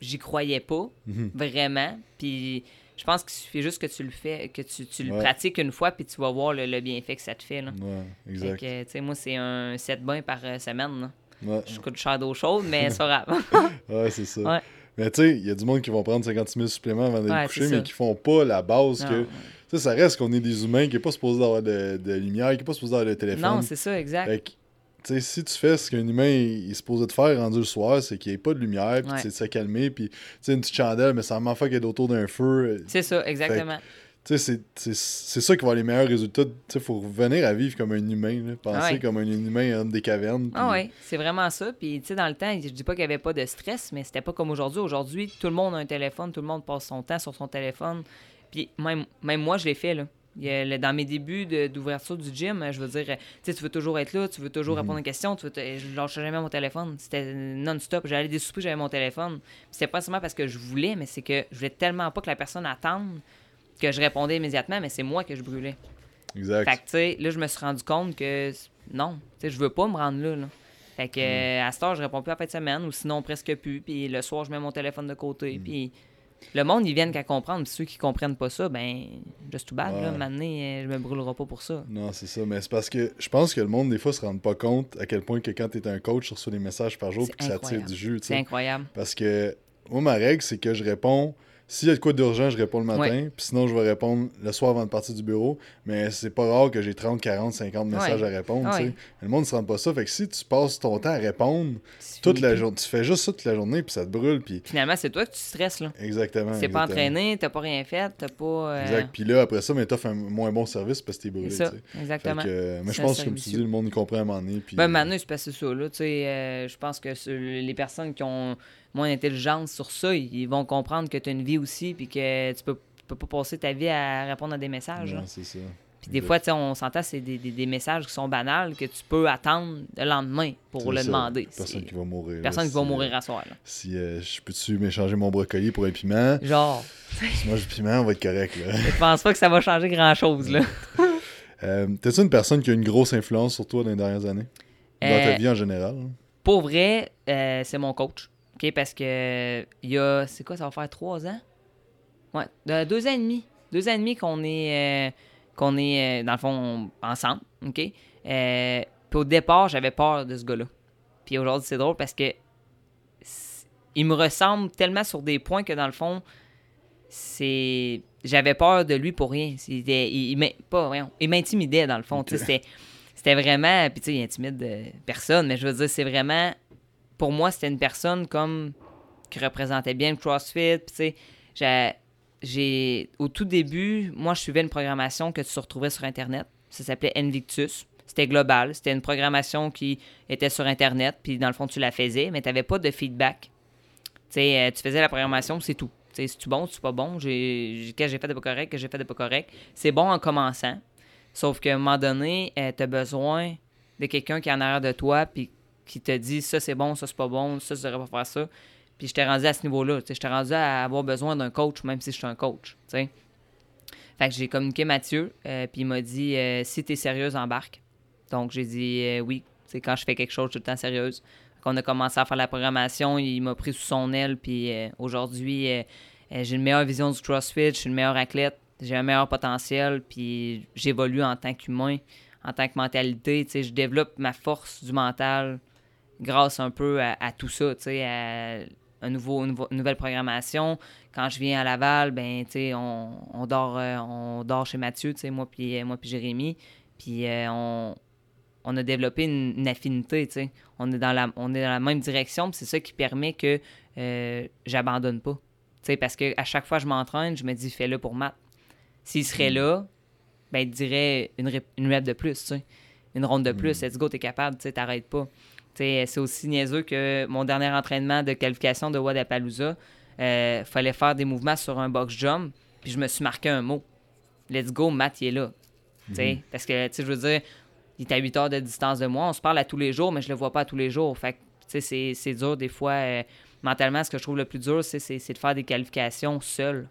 j'y croyais pas, mhm. vraiment. Puis je pense qu'il suffit juste que tu le fais, que tu, tu le pratiques une fois, puis tu vas voir le, bienfait que ça te fait. Là. Ouais, exact. Fait que, moi, c'est un 7 bains par euh, semaine. Là. Ouais. Je coûte cher d'eau chaude, mais pas grave. ouais, c'est ça. Ouais. Mais tu sais, il y a du monde qui vont prendre 50 000 suppléments avant d'aller coucher, mais qui font pas la base que. Tu sais, ça reste qu'on est des humains qui n'est pas supposé avoir de, de, lumière, qui n'est pas supposé avoir de téléphone. Non, c'est ça, exact si tu fais ce qu'un humain il, est supposé de faire rendu le soir, c'est qu'il n'y ait pas de lumière, puis c'est de se calmer, puis une petite chandelle, mais ça m'en fait qu'elle est autour d'un feu. Euh, c'est ça, exactement. C'est ça qui va avoir les meilleurs résultats. Il faut revenir à vivre comme un humain, penser comme un humain homme des cavernes. Ah oui, c'est vraiment ça. Puis dans le temps, je dis pas qu'il n'y avait pas de stress, mais c'était pas comme aujourd'hui. Aujourd'hui, tout le monde a un téléphone, tout le monde passe son temps sur son téléphone. Puis même, même moi, je l'ai fait. Là dans mes débuts d'ouverture du gym, je veux dire, tu veux toujours être là, tu veux toujours mhm. répondre aux questions, tu veux je lâchais jamais mon téléphone. C'était non-stop. J'allais des soupers, j'avais mon téléphone. C'était pas seulement parce que je voulais, mais c'est que je voulais tellement pas que la personne attende que je répondais immédiatement, mais c'est moi que je brûlais. Exact. Fait que, tu sais, là, je me suis rendu compte que non, tu sais, je veux pas me rendre là. là. Fait que, euh, à cette heure, je réponds plus à fin de semaine, ou sinon presque plus. Puis le soir, je mets mon téléphone de côté. Puis le monde, ils viennent qu'à comprendre. Puis ceux qui comprennent pas ça, ben, just too bad, là. Ouais. Maintenant, euh, je me brûlerai pas pour ça. Non, c'est ça. Mais c'est parce que je pense que le monde, des fois, se rend pas compte à quel point que quand tu es un coach, tu reçois des messages par jour puis que ça tire du jus. tu C'est incroyable. Parce que moi, ma règle, c'est que je réponds. S'il y a de quoi d'urgent, je réponds le matin. Ouais. Puis sinon, je vais répondre le soir avant de partir du bureau. Mais c'est pas rare que j'ai 30, 40, 50 messages Ouais. à répondre. Ouais. Le monde ne se rend pas ça. Fait que si tu passes ton temps à répondre Tu toute la journée, tu fais juste ça toute la journée, puis ça te brûle. Puis Finalement, c'est toi que tu stresses, là. exactement. Tu pas entraîné, t'as pas rien fait, t'as pas. euh, Exact. Puis là, après ça, mais t'offres un moins bon service parce que t'es brûlé. Ça, exactement. Fait que, euh, mais je pense que, comme tu dis, le monde y comprend à un moment donné. Puis, Ben, maintenant, c'est passé ça, là. Euh, je pense que les personnes qui ont moins d'intelligence sur ça, ils vont comprendre que tu as une vie aussi, puis que tu peux, tu peux pas passer ta vie à répondre à des messages. non, là. c'est ça. Puis des fois, on s'entend, c'est des, des- des messages qui sont banals que tu peux attendre le lendemain pour le ça. demander. Personne qui va mourir. là, personne qui va mourir à soir. là. Si euh, je peux-tu m'échanger mon brocoli pour un piment? Genre, si moi j'ai piment, on va être correct. Là. je pense pas que ça va changer grand-chose. là. Euh, T'es-tu une personne qui a une grosse influence sur toi dans les dernières années? Dans ta Euh, vie en général? hein? Pour vrai, euh, c'est mon coach. OK? Parce que il y a. C'est quoi, ça va faire trois ans? Ouais, de- deux ans et demi. Deux ans et demi qu'on est, euh, qu'on est euh, dans le fond, ensemble. OK? Euh, puis au départ, j'avais peur de ce gars-là. Puis aujourd'hui, c'est drôle parce que il me ressemble tellement sur des points que dans le fond, c'est. J'avais peur de lui pour rien. Il, il m'in- pas, voyons, il m'intimidait dans le fond. C'était vraiment. Puis tu sais, il intimide personne, mais je veux dire, c'est vraiment. Pour moi, c'était une personne comme. qui représentait bien le CrossFit. Tu j'ai-. Au tout début, moi, je suivais une programmation que tu retrouvais sur Internet. Ça s'appelait Invictus. C'était global. C'était une programmation qui était sur Internet. Puis dans le fond, tu la faisais, mais tu n'avais pas de feedback. Tu euh, tu faisais la programmation, c'est tout. Tu sais, c'est-tu bon, c'est pas bon? J'ai, que j'ai fait de pas correct, que j'ai fait de pas correct? C'est bon en commençant. Sauf qu'à un moment donné, tu as besoin de quelqu'un qui est en arrière de toi, puis qui te dit ça c'est bon, ça c'est pas bon, ça tu devrais pas faire ça. Puis je t'ai rendu à ce niveau-là. T'ai rendu à avoir besoin d'un coach, même si je suis un coach. Fait que j'ai communiqué Mathieu, euh, puis il m'a dit euh, si t'es sérieuse, embarque. Donc j'ai dit euh, oui. Sais, quand je fais quelque chose, je suis tout le temps sérieuse. Quand on a commencé à faire la programmation, il m'a pris sous son aile, puis aujourd'hui, j'ai une meilleure vision du CrossFit, je suis une meilleure athlète, j'ai un meilleur potentiel, puis j'évolue en tant qu'humain, en tant que mentalité. Je développe ma force du mental grâce un peu à, à tout ça, tu sais, à un nouveau, une, nouvelle programmation. Quand je viens à Laval, ben, tu sais, on, on dort, euh, on dort chez Mathieu, tu sais, moi puis moi puis Jérémy, puis euh, on, on a développé une, une affinité, tu sais. On est dans la, on est dans la même direction, c'est ça qui permet que euh, j'abandonne pas, tu sais, parce que à chaque fois que je m'entraîne, je me dis fais-le pour Matt. S'il serait là, ben, il dirait une, rep, une rep de plus, tu sais. Une ronde de plus, let's go, t'es capable, tu sais, t'arrêtes pas. C'est aussi niaiseux que mon dernier entraînement de qualification de Wadapalooza, euh, fallait faire des mouvements sur un box jump, puis je me suis marqué un mot. Let's go, Matt, il est là. Sais, Parce que, je veux dire, il est à 8 heures de distance de moi, on se parle à tous les jours, mais je le vois pas à tous les jours. Fait c'est- c'est dur des fois. euh, mentalement, ce que je trouve le plus dur, c'est de faire des qualifications seul.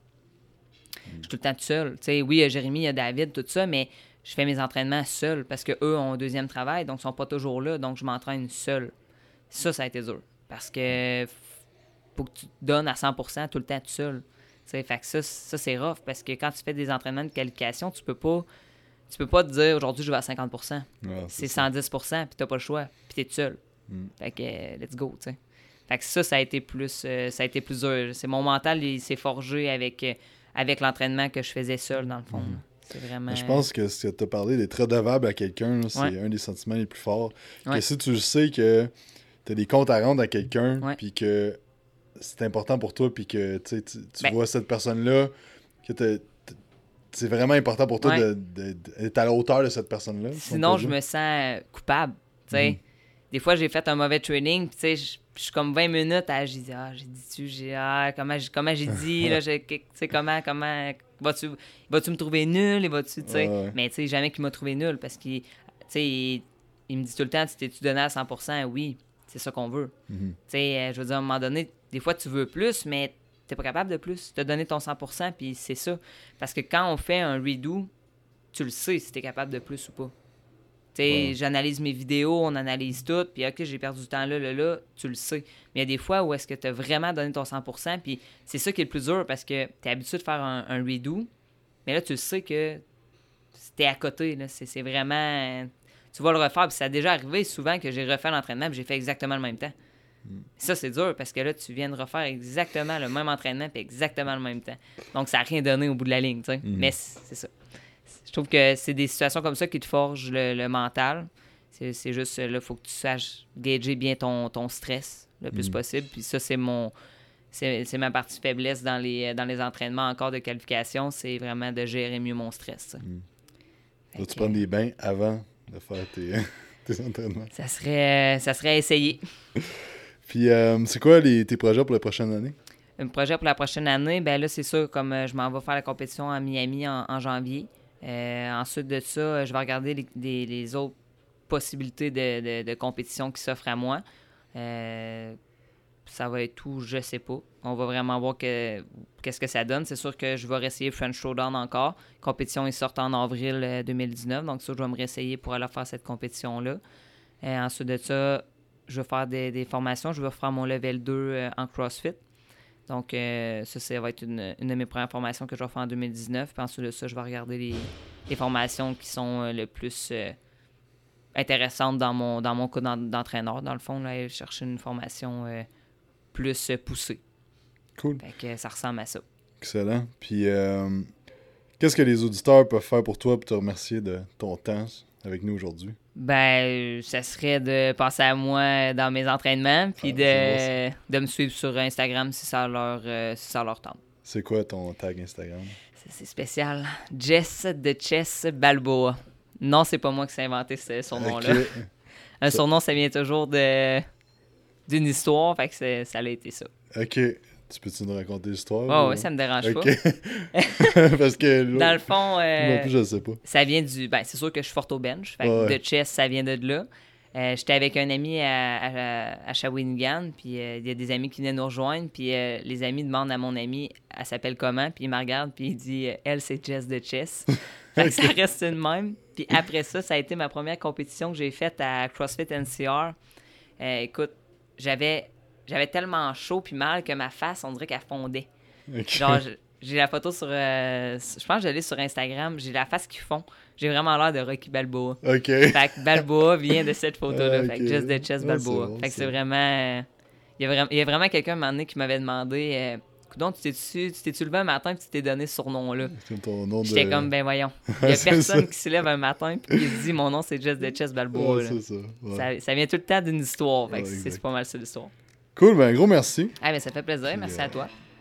Je suis tout le temps tout seul. Oui, il y a Jérémy, il y a David, tout ça, mais je fais mes entraînements seul parce que eux ont un deuxième travail, donc ils sont pas toujours là, donc je m'entraîne seul. Ça, ça a été dur. Parce que faut que tu te donnes à 100% tout le temps tout seul. Fait que ça, ça c'est rough parce que quand tu fais des entraînements de qualification, tu peux pas tu peux pas te dire aujourd'hui je vais à 50%. Ouais, C'est ça. 110%, puis t'as pas le choix, puis t'es tout seul. Mm. Fait que euh, let's go, tu sais. Fait que ça, ça a été plus, euh, ça a été plus dur. C'est mon mental, il s'est forgé avec, euh, avec l'entraînement que je faisais seul, dans le fond. là. C'est vraiment... Mm. Mais je pense que ce que tu as parlé d'être redevable à quelqu'un, c'est Ouais. un des sentiments les plus forts. Que Ouais. si tu sais que tu as des comptes à rendre à quelqu'un, puis que c'est important pour toi, puis que tu Ben- vois cette personne-là, que c'est vraiment important pour toi d'être à la hauteur de cette personne-là. si on Sinon, je me sens coupable. Tu sais, Mhm. des fois, j'ai fait un mauvais training, puis tu sais, je je suis comme 20 minutes à j'ai dit ah, j'ai dit tu j'ai ah, comment j'ai comment j'ai dit là, j'ai- tu sais comment comment vas-tu vas-tu me trouver nul et vas-tu tu sais, Ouais, ouais. mais tu sais jamais qu'il m'a trouvé nul parce qu'il tu sais il, il me dit tout le temps tu t'es-tu donné à 100% oui, c'est ça qu'on veut. Mhm. Tu sais, euh, je veux dire, à un moment donné, des fois, tu veux plus, mais t'es pas capable de plus. T'as donné ton 100%, puis c'est ça. Parce que quand on fait un redo, tu le sais si t'es capable de plus ou pas. J'analyse mes vidéos, on analyse tout, puis OK, j'ai perdu du temps là, là, là, tu le sais. Mais il y a des fois où est-ce que tu as vraiment donné ton 100%, puis c'est ça qui est le plus dur parce que tu es habitué de faire un, redo, mais là, tu sais que t'es à côté, là. C'est vraiment. Tu vas le refaire, puis ça a déjà arrivé souvent que j'ai refait l'entraînement, puis j'ai fait exactement le même temps. Hmm. Ça, c'est dur parce que là, tu viens de refaire exactement le même entraînement, puis exactement le même temps. Donc, ça n'a rien donné au bout de la ligne, tu sais. Hmm. Mais c'est ça. Je trouve que c'est des situations comme ça qui te forgent le, mental. C'est juste, là, il faut que tu saches gager bien ton, ton stress le plus mm. possible. Puis ça, c'est mon. C'est ma partie faiblesse dans les, dans les entraînements encore de qualification, c'est vraiment de gérer mieux mon stress. Mm. tu prendre des bains avant de faire tes, tes entraînements? Ça serait, ça serait essayer. Puis, euh, c'est quoi les, tes projets pour la prochaine année? Un projet pour la prochaine année, ben là, c'est sûr, comme euh, je m'en vais faire la compétition à Miami en janvier. Euh, ensuite de ça, je vais regarder les, autres possibilités de, compétition qui s'offrent à moi. Euh, ça va être tout, je sais pas. On va vraiment voir qu'est-ce que ça donne. C'est sûr que je vais réessayer French Showdown encore. La compétition est sortie en avril 2019, euh, donc ça, je vais me réessayer pour aller faire cette compétition-là. ensuite de ça, je vais faire des, des, formations. Je vais faire mon level 2 en CrossFit. Donc, euh, ça, ça va être une, de mes premières formations que je vais faire en 2019. Puis ensuite de ça, je vais regarder les, formations qui sont euh, le plus euh, intéressantes dans mon, dans mon cas d'entraîneur. Dans le fond, là, aller chercher une formation plus poussée. Cool. Fait que ça ressemble à ça. Excellent. Puis, qu'est-ce que les auditeurs peuvent faire pour toi pour te remercier de ton temps avec nous aujourd'hui? Ben, ça serait de passer à moi dans mes entraînements, puis ah, de, de, me suivre sur Instagram si ça leur, euh, si ça leur tente. C'est quoi ton tag Instagram? C'est spécial. Jess de Chess Balboa. Non, c'est pas moi qui ai inventé ce surnom-là. Un surnom, ça vient toujours de d'une histoire, fait que ça a été ça. OK. Tu peux-tu nous raconter l'histoire? Oh, oui, ça me dérange pas. Parce que. Dans le fond. Euh, plus, je sais pas. Ça vient du. Ben, c'est sûr que je suis fort au bench. Fait que de chess, ça vient de là. Euh, J'étais avec un ami à, à, à Shawinigan, puis euh, il y a des amis qui venaient nous rejoindre, puis euh, les amis demandent à mon ami, elle s'appelle comment, puis il me regarde, puis il dit, elle, c'est Jess de Chess. fait que ça reste une même. Puis après ça, ça a été ma première compétition que j'ai faite à CrossFit NCR. écoute, j'avais j'avais tellement chaud puis mal que ma face, on dirait qu'elle fondait. Genre, j'ai la photo sur. Euh, je pense que j'allais sur Instagram, j'ai la face qui fond. J'ai vraiment l'air de Rocky Balboa. OK. Fait que Balboa vient de cette photo-là. Fait que Just the Chess Balboa. fait que c'est vraiment. Il y a vraiment, vraiment quelqu'un un moment donné qui m'avait demandé. Euh, donc, tu t'es-tu levé un matin et tu t'es donné ce nom-là? J'étais comme, ben voyons. Il y a personne qui se lève un matin et qui dit mon nom c'est Just the Chess Balboa. ça. ça. vient tout le temps d'une histoire. Fait que c'est pas mal ça l'histoire. Cool, ben un gros merci. Ah, ben ça fait plaisir. merci à toi.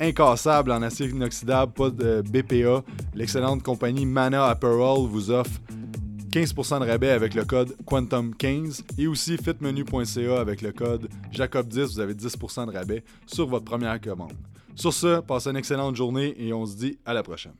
incassable en acier inoxydable, pas de BPA. L'excellente compagnie Mana Apparel vous offre 15% de rabais avec le code Quantum15 et aussi fitmenu.ca avec le code Jacob10, vous avez 10% de rabais sur votre première commande. Sur ce, passez une excellente journée et on se dit à la prochaine.